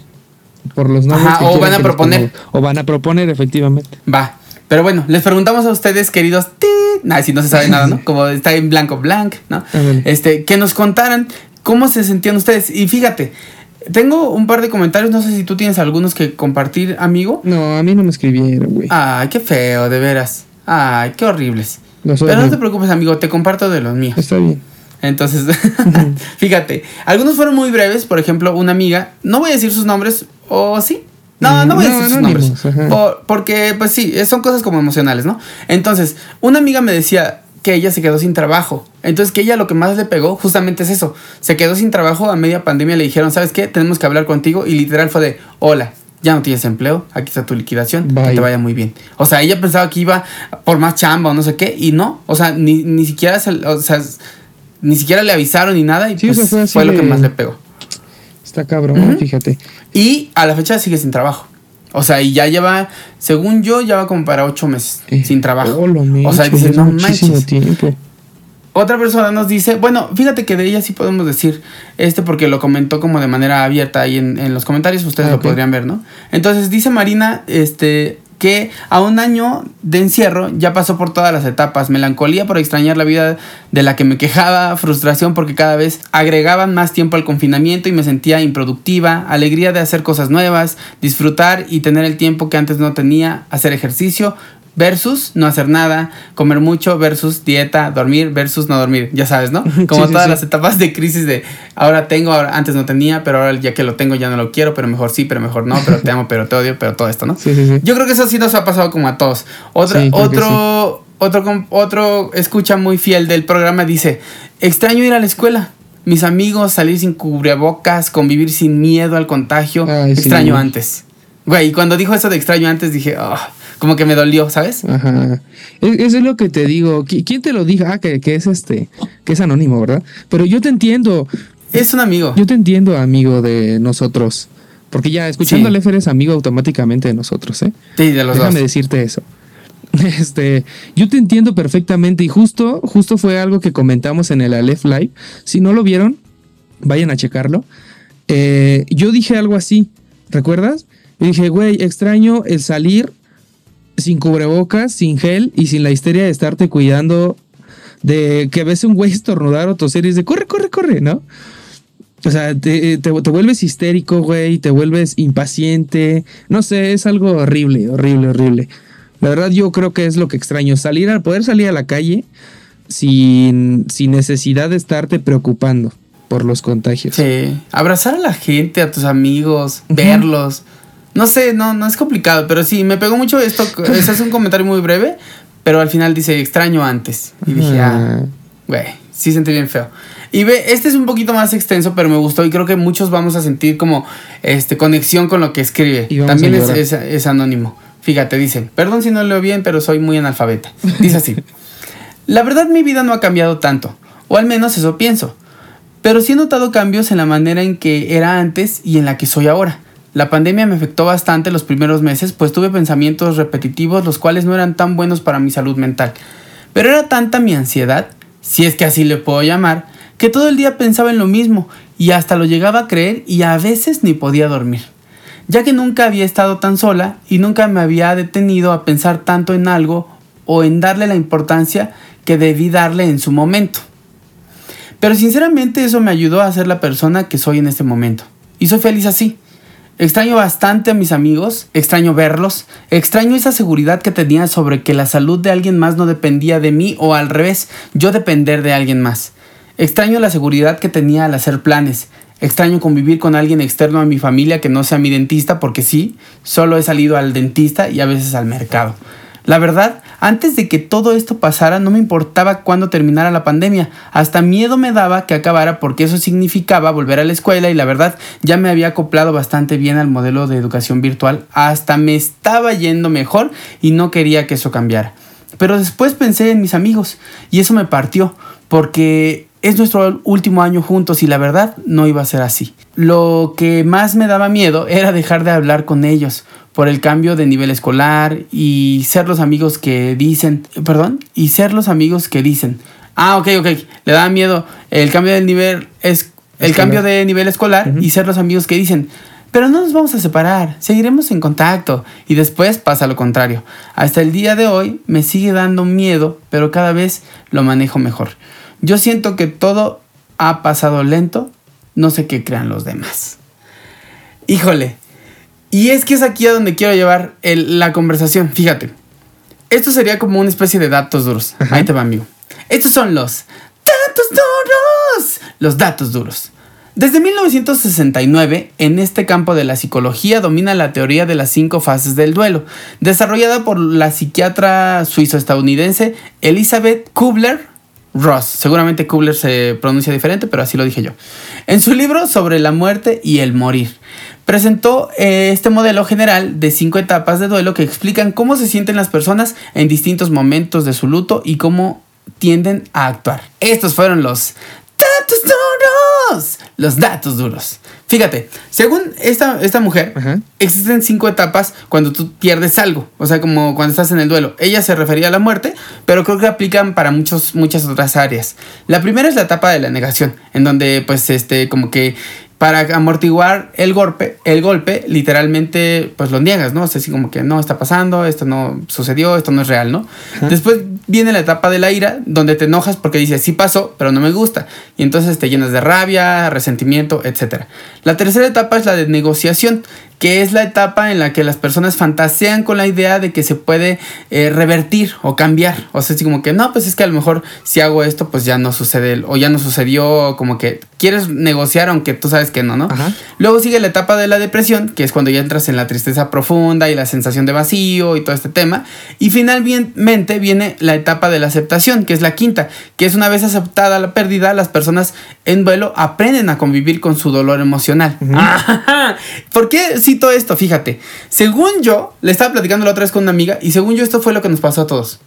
por los nombres. Ajá, que o van a proponer. O van a proponer, efectivamente. Va. Pero bueno, les preguntamos a ustedes, queridos. Nah, si no se sabe nada, ¿no? Como está en blanco, blank, ¿no? Este, que nos contaran cómo se sentían ustedes. Y fíjate, tengo un par de comentarios. No sé si tú tienes algunos que compartir, amigo. No, a mí no me escribieron, güey. Ay, qué feo, de veras. Ay, qué horribles. Los Pero no te preocupes, amigo, te comparto de los míos. Está bien. Entonces, fíjate, algunos fueron muy breves. Por ejemplo, una amiga, no voy a decir sus nombres, o sí. No, no voy a No, decir sus nombres. Por- porque, pues sí, son cosas como emocionales, ¿no? Entonces, una amiga me decía que ella se quedó sin trabajo. Entonces, que ella lo que más le pegó justamente es eso. Se quedó sin trabajo a media pandemia. Le dijeron, ¿sabes qué? Tenemos que hablar contigo. Y literal fue de, hola, ya no tienes empleo. Aquí está tu liquidación. Que Bye. te vaya muy bien. O sea, ella pensaba que iba por más chamba o no sé qué. Y no. O sea, ni, ni siquiera se, o sea, ni siquiera le avisaron ni nada. Y Sí, pues fue lo que más le pegó. Está cabrón, fíjate. Y a la fecha sigue sin trabajo. O sea, y ya lleva, según yo, ya va como para ocho meses Eh, sin trabajo. oh, o sea, dice, no manches. tiempo. Otra persona nos dice, bueno, fíjate que de ella sí podemos decir, este porque lo comentó como de manera abierta ahí en, en los comentarios, ustedes Ah, lo podrían ver, ¿no? Entonces dice Marina, este, que a un año de encierro ya pasó por todas las etapas, melancolía por extrañar la vida de la que me quejaba, frustración porque cada vez agregaban más tiempo al confinamiento y me sentía improductiva, alegría de hacer cosas nuevas, disfrutar y tener el tiempo que antes no tenía, hacer ejercicio, versus no hacer nada, comer mucho versus dieta, dormir versus no dormir, ya sabes, ¿no? Como Sí, todas sí. las etapas de crisis de ahora tengo, ahora, antes no tenía, pero ahora ya que lo tengo ya no lo quiero, pero mejor sí, pero mejor no, pero te amo, pero te odio, pero todo esto, ¿no? Yo creo que eso sí nos ha pasado como a todos. Otra, otro, otro, otro escucha muy fiel del programa dice, extraño ir a la escuela. Mis amigos, salir sin cubrebocas, convivir sin miedo al contagio. Ay, extraño antes. Güey, y cuando dijo eso de extraño antes dije, "Ah", como que me dolió, ¿sabes? Ajá. Es- Eso es lo que te digo. ¿Qui- ¿Quién te lo dijo? Ah, que, que es este, que es anónimo, ¿verdad? Pero yo te entiendo. Es un amigo. Yo te entiendo, amigo de nosotros. Porque ya escuchando Sí. al eres amigo automáticamente de nosotros, ¿eh? Sí, de los Déjame dos. decirte eso. Este, yo te entiendo perfectamente y justo, justo fue algo que comentamos en el Aleph Live. Si no lo vieron, vayan a checarlo. Eh, yo dije algo así, ¿recuerdas? Yo dije, güey, extraño el salir sin cubrebocas, sin gel y sin la histeria de estarte cuidando de que ves un güey estornudar o toser y es de corre, corre, corre, ¿no? O sea, te, te- te vuelves histérico, güey, te vuelves impaciente. No sé, es algo horrible, horrible, horrible. La verdad, yo creo que es lo que extraño. Salir a poder salir a la calle sin, sin necesidad de estarte preocupando por los contagios. Sí. Abrazar a la gente, a tus amigos, verlos. No sé, no, no es complicado, pero sí, me pegó mucho esto. Ese es un comentario muy breve, pero al final dice extraño antes. Y dije, ah, güey, sí sentí bien feo. Y ve, este es un poquito más extenso, pero me gustó y creo que muchos vamos a sentir como este conexión con lo que escribe. También es, es, es anónimo. Fíjate, dice, perdón si no leo bien, pero soy muy analfabeta. Dice así. La verdad mi vida no ha cambiado tanto, o al menos eso pienso. Pero sí he notado cambios en la manera en que era antes y en la que soy ahora. La pandemia me afectó bastante los primeros meses, pues tuve pensamientos repetitivos los cuales no eran tan buenos para mi salud mental. Pero era tanta mi ansiedad, si es que así le puedo llamar, que todo el día pensaba en lo mismo y hasta lo llegaba a creer y a veces ni podía dormir. Ya que nunca había estado tan sola y nunca me había detenido a pensar tanto en algo o en darle la importancia que debí darle en su momento. Pero sinceramente eso me ayudó a ser la persona que soy en este momento. Y soy feliz así. Extraño bastante a mis amigos, extraño verlos, extraño esa seguridad que tenía sobre que la salud de alguien más no dependía de mí o al revés, yo depender de alguien más. Extraño la seguridad que tenía al hacer planes. Extraño convivir con alguien externo a mi familia que no sea mi dentista porque sí, solo he salido al dentista y a veces al mercado. La verdad, antes de que todo esto pasara no me importaba cuándo terminara la pandemia, hasta miedo me daba que acabara porque eso significaba volver a la escuela y la verdad ya me había acoplado bastante bien al modelo de educación virtual, hasta me estaba yendo mejor y no quería que eso cambiara. Pero después pensé en mis amigos y eso me partió porque es nuestro último año juntos y la verdad no iba a ser así. Lo que más me daba miedo era dejar de hablar con ellos por el cambio de nivel escolar y ser los amigos que dicen, perdón, y ser los amigos que dicen, ah, ok, ok, le da miedo el cambio de nivel es el Escolar. cambio de nivel escolar y ser los amigos que dicen, pero no nos vamos a separar, seguiremos en contacto. Y después pasa lo contrario. Hasta el día de hoy me sigue dando miedo, pero cada vez lo manejo mejor. Yo siento que todo ha pasado lento, no sé qué crean los demás. Híjole, y es que es aquí a donde quiero llevar el- la conversación. Fíjate, esto sería como una especie de datos duros. Ajá. Ahí te va, amigo. Estos son los datos duros. Los datos duros. Desde 1969, en este campo de la psicología domina la teoría de las cinco fases del duelo, desarrollada por la psiquiatra suizo-estadounidense Elizabeth Kubler-Ross. Seguramente Kubler se pronuncia diferente, pero así lo dije yo. En su libro sobre la muerte y el morir, presentó eh, este modelo general de cinco etapas de duelo que explican cómo se sienten las personas en distintos momentos de su luto y cómo tienden a actuar. Estos fueron los datos duros. Los datos duros. Fíjate, según esta, esta mujer, Ajá. existen cinco etapas cuando tú pierdes algo. O sea, como cuando estás en el duelo. Ella se refería a la muerte, pero creo que aplican para muchos, muchas otras áreas. La primera es la etapa de la negación, en donde, pues, este, como que para amortiguar el golpe, el golpe, literalmente, pues lo niegas, ¿no? O sea, así como que no está pasando, esto no sucedió, esto no es real, ¿no? Después viene la etapa de la ira, donde te enojas porque dices, sí pasó, pero no me gusta. Y entonces te llenas de rabia, resentimiento, etc. La tercera etapa es la de negociación, que es la etapa en la que las personas fantasean con la idea de que se puede eh, revertir o cambiar. O sea, así como que no, pues es que a lo mejor si hago esto, pues ya no sucede, o ya no sucedió, o como que quieres negociar aunque tú sabes que no, ¿no? Ajá. Luego sigue la etapa de la depresión, que es cuando ya entras en la tristeza profunda y la sensación de vacío y todo este tema. Y finalmente viene la etapa de la aceptación, que es la quinta, que es una vez aceptada la pérdida, las personas en duelo aprenden a convivir con su dolor emocional. Ajá. ¿Por qué cito esto? Fíjate, según yo, le estaba platicando la otra vez con una amiga y según yo esto fue lo que nos pasó a todos.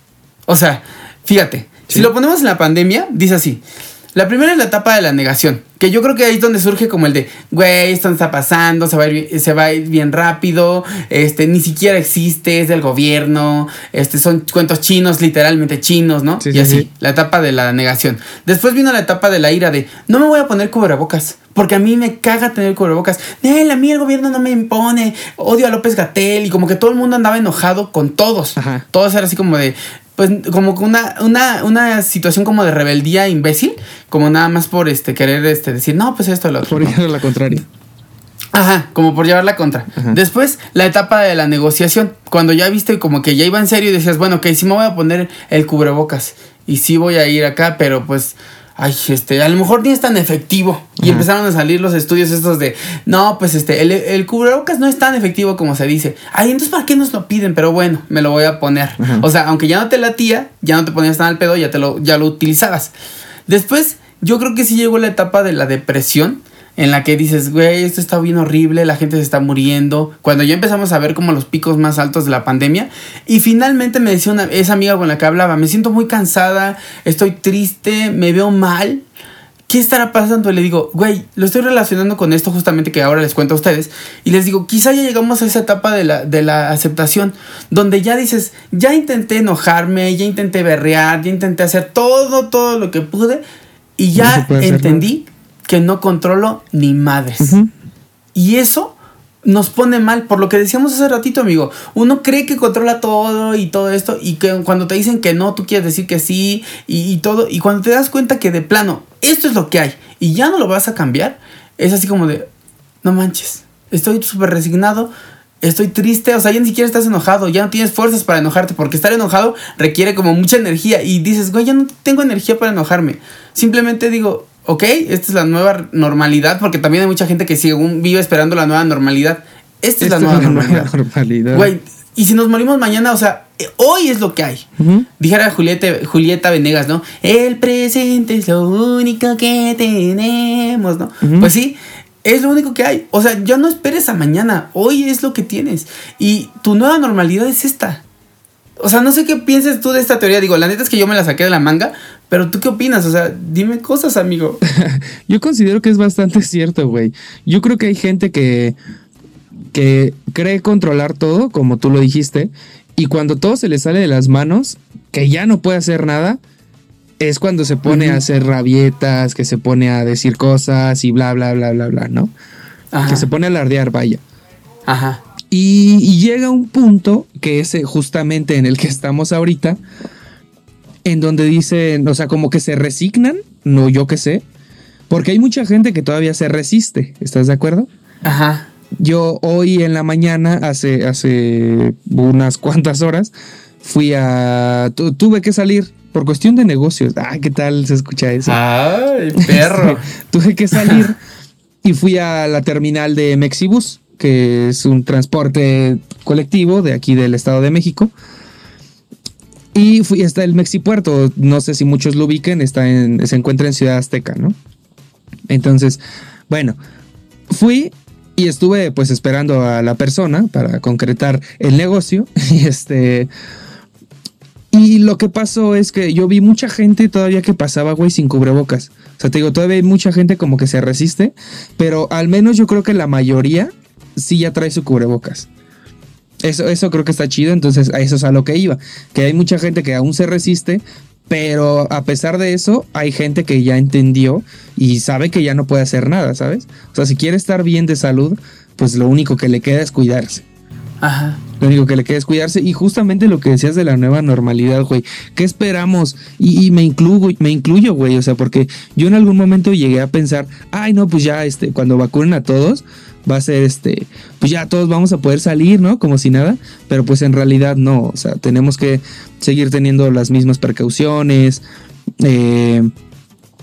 O sea, fíjate, si lo ponemos en la pandemia, dice así. La primera es la etapa de la negación, que yo creo que ahí es donde surge como el de, güey, esto no está pasando, se va, a ir, se va a ir bien rápido, este, ni siquiera existe, es del gobierno, este, son cuentos chinos, literalmente chinos, ¿no? Sí, y sí, así, sí. la etapa de la negación. Después vino la etapa de la ira de, no me voy a poner cubrebocas, porque a mí me caga tener cubrebocas. Él, a mí el gobierno no me impone, odio a López Gatel, y como que todo el mundo andaba enojado con todos. Ajá. Todos era así como de, pues como una, una, una situación como de rebeldía imbécil, como nada más por este querer este, decir, no, pues esto, lo otro. Por ir a la contraria. Ajá, como por llevar la contra. Ajá. Después, la etapa de la negociación, cuando ya viste como que ya iba en serio y decías, bueno, ok, sí me voy a poner el cubrebocas y sí voy a ir acá, pero pues, ay, este, a lo mejor ni es tan efectivo. Y empezaron a salir los estudios estos de, no, pues este, el, el cubrebocas no es tan efectivo como se dice. Ay, entonces, ¿para qué nos lo piden? Pero bueno, me lo voy a poner. O sea, aunque ya no te latía, ya no te ponías tan al pedo, ya, te lo, ya lo utilizabas. Después, yo creo que sí llegó la etapa de la depresión, en la que dices, güey, esto está bien horrible, la gente se está muriendo. Cuando ya empezamos a ver como los picos más altos de la pandemia. Y finalmente me decía una, esa amiga con la que hablaba, me siento muy cansada, estoy triste, me veo mal. ¿Qué estará pasando? Y le digo, güey, lo estoy relacionando con esto justamente que ahora les cuento a ustedes. Y les digo, quizá ya llegamos a esa etapa de la, de la aceptación, donde ya dices, ya intenté enojarme, ya intenté berrear, ya intenté hacer todo, todo lo que pude. Y No ya entendí que no controlo ni madres. Y eso nos pone mal, por lo que decíamos hace ratito, amigo. Uno cree que controla todo y todo esto, y que cuando te dicen que no, tú quieres decir que sí, y, y todo. Y cuando te das cuenta que de plano, esto es lo que hay, y ya no lo vas a cambiar, es así como de, no manches. estoy súper resignado, estoy triste, o sea, ya ni siquiera estás enojado, ya no tienes fuerzas para enojarte, porque estar enojado requiere como mucha energía y dices, güey, ya no tengo energía para enojarme. Simplemente digo, ok, esta es la nueva normalidad, porque también hay mucha gente que sigue, vive esperando la nueva normalidad. Esta, es la nueva normalidad. normalidad. Güey, y si nos morimos mañana, o sea, eh, hoy es lo que hay. Ujú. Dijera Julieta, Julieta Venegas, ¿no? El presente es lo único que tenemos, ¿no? Ujú. Pues sí, es lo único que hay. O sea, ya no esperes a mañana. Hoy es lo que tienes. Y tu nueva normalidad es esta. O sea, no sé qué pienses tú de esta teoría. Digo, la neta es que yo me la saqué de la manga. Pero tú qué opinas? O sea, dime cosas, amigo. Yo considero que es bastante cierto, güey. Yo creo que hay gente que, que cree controlar todo, como tú lo dijiste, y cuando todo se le sale de las manos, que ya no puede hacer nada, es cuando se pone a hacer rabietas, que se pone a decir cosas y bla, bla, bla, bla, bla, ¿no? Ajá. Que se pone a alardear, vaya. Ajá. Y, y llega un punto, que es justamente en el que estamos ahorita, en donde dicen, o sea, como que se resignan, no yo qué sé, porque hay mucha gente que todavía se resiste, ¿estás de acuerdo? Ajá. Yo hoy en la mañana, hace, hace unas cuantas horas, fui a... tu- tuve que salir por cuestión de negocios. Ah, ¿qué tal se escucha eso? Ay, perro. tuve que salir y fui a la terminal de Mexibus, que es un transporte colectivo de aquí del Estado de México. Y fui hasta el Mexipuerto, no sé si muchos lo ubiquen, está en, se encuentra en Ciudad Azteca, ¿no? Entonces, bueno, fui y estuve pues esperando a la persona para concretar el negocio y este y lo que pasó es que yo vi mucha gente todavía que pasaba, güey, sin cubrebocas. O sea, te digo, todavía hay mucha gente como que se resiste, pero al menos yo creo que la mayoría sí ya trae su cubrebocas. Eso, eso creo que está chido, entonces a eso es a lo que iba. Que hay mucha gente que aún se resiste, pero a pesar de eso, hay gente que ya entendió y sabe que ya no puede hacer nada, ¿sabes? O sea, si quiere estar bien de salud, pues lo único que le queda es cuidarse. Ajá. Lo único que le queda es cuidarse. Y justamente lo que decías de la nueva normalidad, güey. ¿Qué esperamos? Y, y me incluyo, me incluyo, güey. O sea, porque yo en algún momento llegué a pensar, ay, no, pues ya, este, cuando vacunen a todos, va a ser este, pues ya todos vamos a poder salir, ¿no? Como si nada. Pero pues en realidad no. O sea, tenemos que seguir teniendo las mismas precauciones. eh,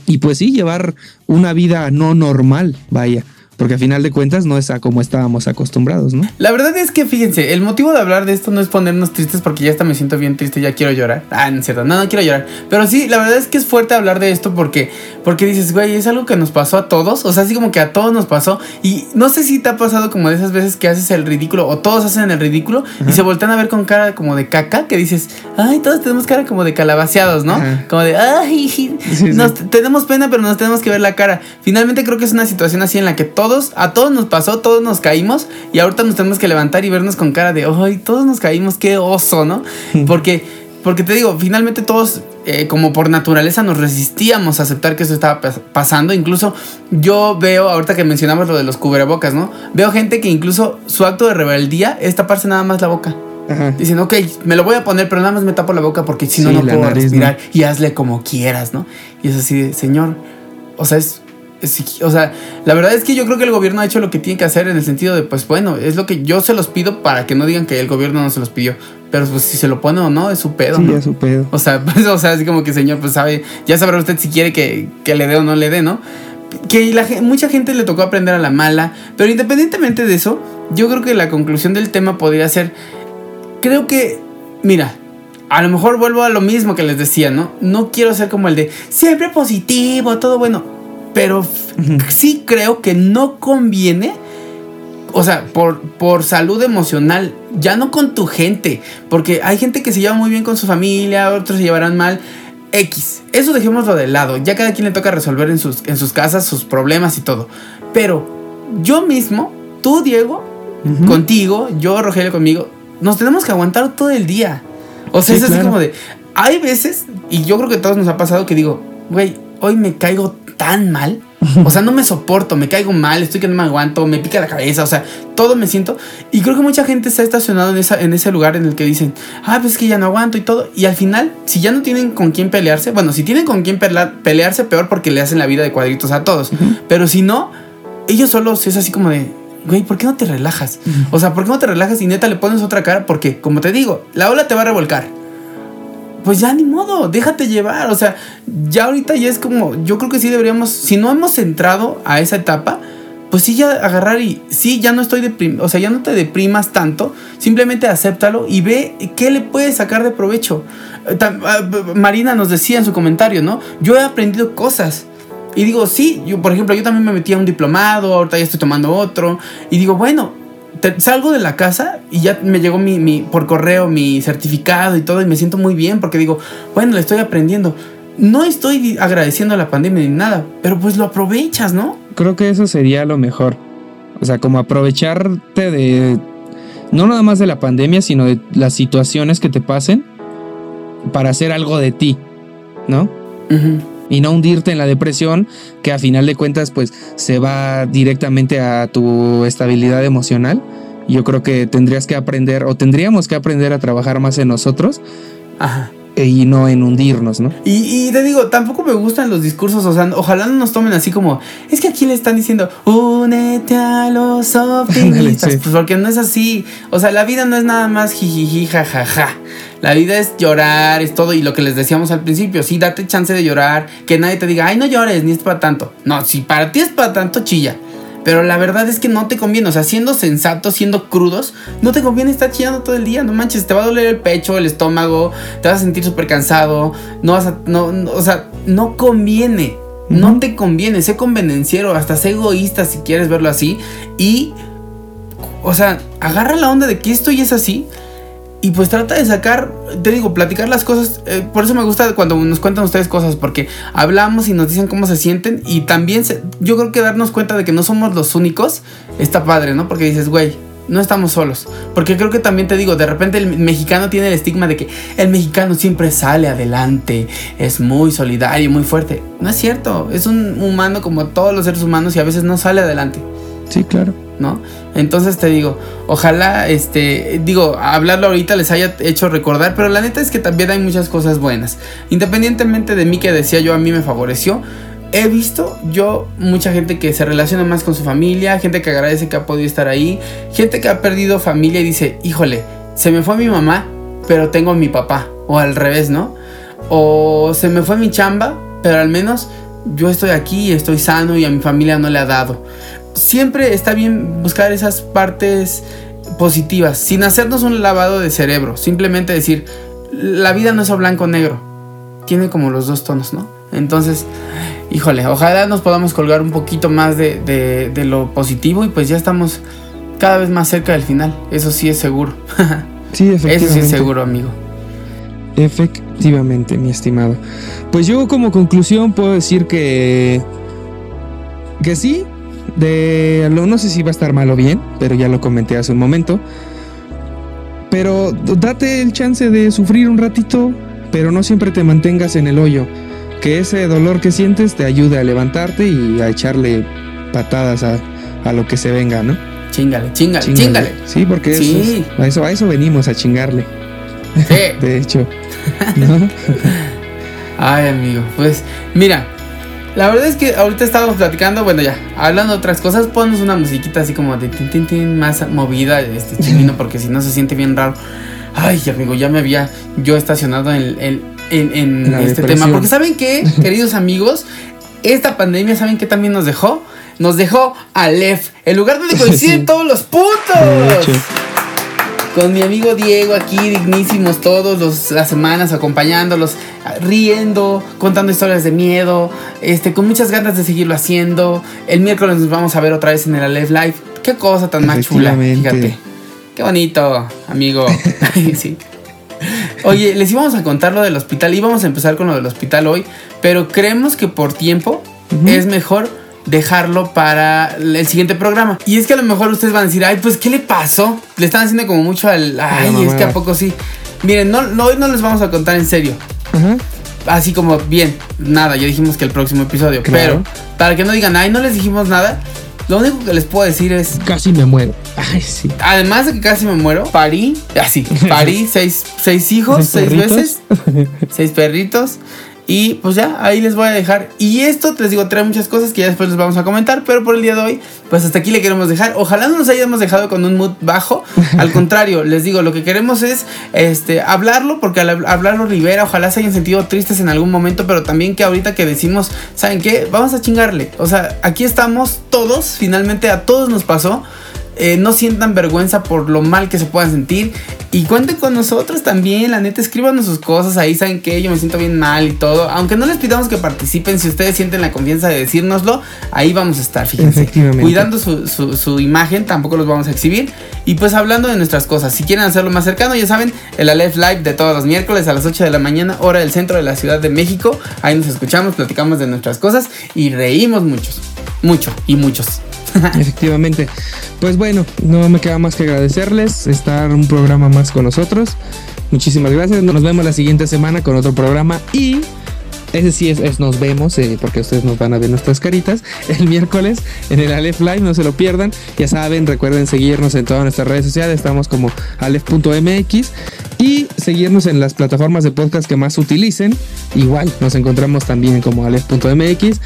y pues sí, llevar una vida no normal, vaya. Porque a final de cuentas no es a como estábamos acostumbrados, ¿no? La verdad es que fíjense, el motivo de hablar de esto no es ponernos tristes porque ya hasta me siento bien triste, ya quiero llorar. Ah, no es cierto, no, no quiero llorar. Pero sí, la verdad es que es fuerte hablar de esto porque, porque dices, güey, es algo que nos pasó a todos. O sea, así como que a todos nos pasó. Y no sé si te ha pasado como de esas veces que haces el ridículo o todos hacen el ridículo y se voltean a ver con cara como de caca, que dices, ay, todos tenemos cara como de calabaceados, ¿no? Ajá. Como de, ay, sí. nos tenemos pena, pero nos tenemos que ver la cara. Finalmente creo que es una situación así en la que todos, a todos nos pasó, todos nos caímos y ahorita nos tenemos que levantar y vernos con cara de, ay, todos nos caímos, qué oso, ¿no? Porque, porque te digo, finalmente todos, eh, como por naturaleza, nos resistíamos a aceptar que eso estaba pas- pasando. Incluso yo veo, ahorita que mencionamos lo de los cubrebocas, ¿no? Veo gente que incluso su acto de rebeldía es taparse nada más la boca. Ajá. Dicen, ok, me lo voy a poner, pero nada más me tapo la boca porque si no, Sí, no puedo nariz, respirar. Y hazle como quieras, ¿no? Y es así de, señor, o sea, es- O sea, la verdad es que yo creo que el gobierno ha hecho lo que tiene que hacer en el sentido de, pues bueno, es lo que yo se los pido para que no digan que el gobierno no se los pidió. Pero pues si se lo pone o no, es su pedo, Sí, ¿no? ya su pedo. O sea, pues, o sea, así como que señor, pues sabe, ya sabrá usted si quiere que, que le dé o no le dé, ¿no? Que la, mucha gente le tocó aprender a la mala, pero independientemente de eso, yo creo que la conclusión del tema podría ser, creo que, mira, a lo mejor vuelvo a lo mismo que les decía, ¿no? No quiero ser como el de siempre positivo, todo bueno, pero sí creo que no conviene o sea, por, por salud emocional, ya no con tu gente, porque hay gente que se lleva muy bien con su familia, otros se llevarán mal. X, eso dejémoslo de lado, ya cada quien le toca resolver en sus, en sus casas sus problemas y todo. Pero yo mismo, tú Diego, contigo, yo Rogelio conmigo, nos tenemos que aguantar todo el día. O sea, Sí, es así claro. como de, hay veces, y yo creo que a todos nos ha pasado que digo, güey, hoy me caigo tan mal. O sea, no me soporto, me caigo mal, estoy que no me aguanto, me pica la cabeza, o sea, todo me siento. Y creo que mucha gente está estacionado en, esa, en ese lugar en el que dicen, ah, pues es que ya no aguanto y todo. Y al final, si ya no tienen con quién pelearse, bueno, si tienen con quién pelearse, peor porque le hacen la vida de cuadritos a todos. Pero si no, ellos solos es así como de, güey, ¿por qué no te relajas? O sea, ¿por qué no te relajas y neta le pones otra cara? Porque, como te digo, la ola te va a revolcar. Pues ya ni modo, déjate llevar. O sea, ya ahorita ya es como, yo creo que sí deberíamos, si no hemos entrado a esa etapa, pues sí ya agarrar y sí, ya no estoy deprimido, o sea, ya no te deprimas tanto, simplemente acéptalo y ve qué le puedes sacar de provecho. Eh, ah, Marina nos decía en su comentario, ¿no? Yo he aprendido cosas. Y digo, sí, yo por ejemplo, yo también me metí a un diplomado, ahorita ya estoy tomando otro. Y digo, bueno, te- salgo de la casa y ya me llegó mi, mi- por correo mi certificado y todo y me siento muy bien porque digo, bueno, le estoy aprendiendo. No estoy agradeciendo a la pandemia ni nada, pero pues lo aprovechas, ¿no? Creo que eso sería lo mejor. O sea, como aprovecharte de. No nada más de la pandemia, sino de las situaciones que te pasen para hacer algo de ti, ¿no? Ujú. Y no hundirte en la depresión que a final de cuentas pues se va directamente a tu estabilidad emocional. Yo creo que tendrías que aprender o tendríamos que aprender a trabajar más en nosotros Ajá. e- y no en hundirnos, ¿no? Y, y te digo, tampoco me gustan los discursos, o sea, ojalá no nos tomen así como, es que aquí le están diciendo, únete a los optimistas, sí. pues porque no es así, o sea, la vida no es nada más jijiji, jajaja, la vida es llorar, es todo, y lo que les decíamos al principio, sí, date chance de llorar, que nadie te diga, ay, no llores, ni es para tanto, no, si para ti es para tanto, chilla. Pero la verdad es que no te conviene, o sea, siendo sensatos, siendo crudos, no te conviene estar chillando todo el día, no manches, te va a doler el pecho, el estómago, te vas a sentir súper cansado, no vas a, no, no, o sea, no conviene, no te conviene, sé convenenciero, hasta sé egoísta si quieres verlo así, y, o sea, agarra la onda de que esto ya es así, y pues trata de sacar, te digo, platicar las cosas. eh, por eso me gusta cuando nos cuentan ustedes cosas, porque hablamos y nos dicen cómo se sienten. Y también yo creo que darnos cuenta de que no somos los únicos está padre, ¿no? Porque dices, güey, no estamos solos. Porque creo que también te digo, de repente el mexicano tiene el estigma de que el mexicano siempre sale adelante, es muy solidario, muy fuerte. No es cierto, es un humano como todos los seres humanos y a veces no sale adelante. Sí, claro. ¿No? Entonces te digo, ojalá, este, digo, hablarlo ahorita les haya hecho recordar, pero la neta es que también hay muchas cosas buenas. Independientemente de mí que decía yo, a mí me favoreció. He visto yo mucha gente que se relaciona más con su familia, gente que agradece que ha podido estar ahí, gente que ha perdido familia y dice, híjole, se me fue mi mamá, pero tengo a mi papá, o al revés, ¿no? O se me fue mi chamba, pero al menos yo estoy aquí estoy sano y a mi familia no le ha dado siempre está bien buscar esas partes positivas, sin hacernos un lavado de cerebro, simplemente decir, la vida no es o blanco o negro, tiene como los dos tonos, ¿no? Entonces, híjole, ojalá nos podamos colgar un poquito más de, de- de lo positivo y pues ya estamos cada vez más cerca del final, eso sí es seguro, Sí, eso efectivamente. sí es seguro, amigo. Efectivamente, mi estimado. Pues yo como conclusión puedo decir que que sí, de lo no sé si va a estar mal o bien, pero ya lo comenté hace un momento. Pero date el chance de sufrir un ratito, pero no siempre te mantengas en el hoyo. Que ese dolor que sientes te ayude a levantarte y a echarle patadas a, a lo que se venga, ¿no? Chingale, chingale, chingale. Sí, porque eso Sí. es- a, eso, a eso venimos, a chingarle. Sí. De hecho, ¿no? Ay, amigo, pues mira, la verdad es que ahorita estábamos platicando, bueno, ya, hablando de otras cosas, ponnos una musiquita así como de tin, tin, tin, más movida, este chimino, porque si no se siente bien raro. Ay, amigo, ya me había yo estacionado en, en, en- en La este depresión. tema. Porque ¿saben qué, queridos amigos? Esta pandemia, ¿saben qué también nos dejó? Nos dejó a Lef, el lugar donde coinciden Sí. todos los puntos. Con mi amigo Diego aquí, dignísimos todos los, las semanas, acompañándolos, riendo, contando historias de miedo, este, con muchas ganas de seguirlo haciendo. El miércoles nos vamos a ver otra vez en el Aleph Live. Qué cosa tan más chula, fíjate. Qué bonito, amigo. sí. Oye, les íbamos a contar lo del hospital, íbamos a empezar con lo del hospital hoy, pero creemos que por tiempo es mejor dejarlo para el siguiente programa. Y es que a lo mejor ustedes van a decir, ay, pues, ¿qué le pasó? Le están haciendo como mucho al... Ay, es que a poco sí. Miren, no, no, hoy no les vamos a contar en serio. Así como, bien, nada, ya dijimos que el próximo episodio. Claro. Pero, para que no digan, ay, no les dijimos nada, lo único que les puedo decir es, Casi me muero. Ay, sí. además de que casi me muero, parí, así, parí seis, seis hijos, seis veces, seis perritos. Y pues ya, ahí les voy a dejar. Y esto, les digo, trae muchas cosas que ya después les vamos a comentar. Pero por el día de hoy, pues hasta aquí le queremos dejar. Ojalá no nos hayamos dejado con un mood bajo. Al contrario, les digo, lo que queremos es este, hablarlo, porque al hablarlo Rivera, ojalá se hayan sentido tristes en algún momento, pero también que ahorita que decimos, ¿saben qué? Vamos a chingarle. O sea, aquí estamos todos, finalmente a todos nos pasó. Eh, no sientan vergüenza por lo mal que se puedan sentir. Y cuenten con nosotros también, la neta, escríbanos sus cosas ahí, saben que yo me siento bien mal y todo. Aunque no les pidamos que participen, si ustedes sienten la confianza de decírnoslo, ahí vamos a estar, fíjense. Cuidando su, su, imagen, tampoco los vamos a exhibir. Y pues hablando de nuestras cosas, si quieren hacerlo más cercano, ya saben, el Aleph Live de todos los miércoles a las 8 de la mañana, hora del centro de la Ciudad de México. Ahí nos escuchamos, platicamos de nuestras cosas y reímos muchos. Mucho y muchos. Efectivamente. Pues bueno, no me queda más que agradecerles estar un programa más con nosotros. Muchísimas gracias. Nos vemos la siguiente semana con otro programa y ese sí es, nos vemos, eh, porque ustedes nos van a ver nuestras caritas el miércoles en el Aleph Live, no se lo pierdan. Ya saben, recuerden seguirnos en todas nuestras redes sociales, estamos como aleph.mx y seguirnos en las plataformas de podcast que más utilicen. Igual, nos encontramos también como aleph.mx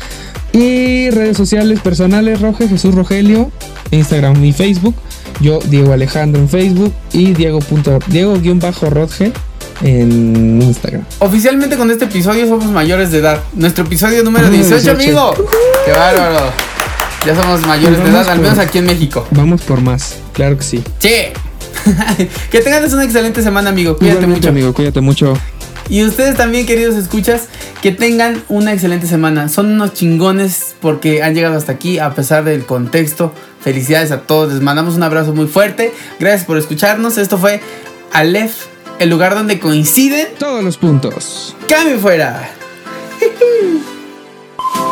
y redes sociales personales, Roge, Jesús Rogelio, Instagram y Facebook. Yo, Diego Alejandro en Facebook y Diego. Diego-Rodge en Instagram. Oficialmente con este episodio somos mayores de edad. Nuestro episodio número 18, amigo. ¡Qué bárbaro! Ya somos mayores de edad, al menos aquí en México. Vamos por más, claro que sí. Sí. que tengan una excelente semana, amigo. Cuídate mucho. amigo, cuídate mucho. Y ustedes también, queridos escuchas, que tengan una excelente semana. Son unos chingones porque han llegado hasta aquí a pesar del contexto. Felicidades a todos. Les mandamos un abrazo muy fuerte. Gracias por escucharnos. Esto fue Aleph el lugar donde coinciden todos los puntos. ¡Cambio fuera!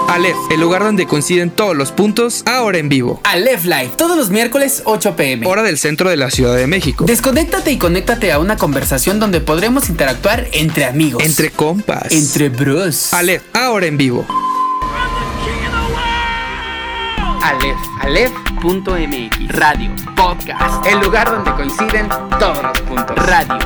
Aleph, el lugar donde coinciden todos los puntos, ahora en vivo. Aleph Live, todos los miércoles 8 pm. Hora del centro de la Ciudad de México. Desconéctate y conéctate a una conversación donde podremos interactuar entre amigos. Entre compas. Entre bros. Aleph, ahora en vivo. Aleph, Aleph.mx Radio, podcast. El lugar donde coinciden todos los puntos. Radio.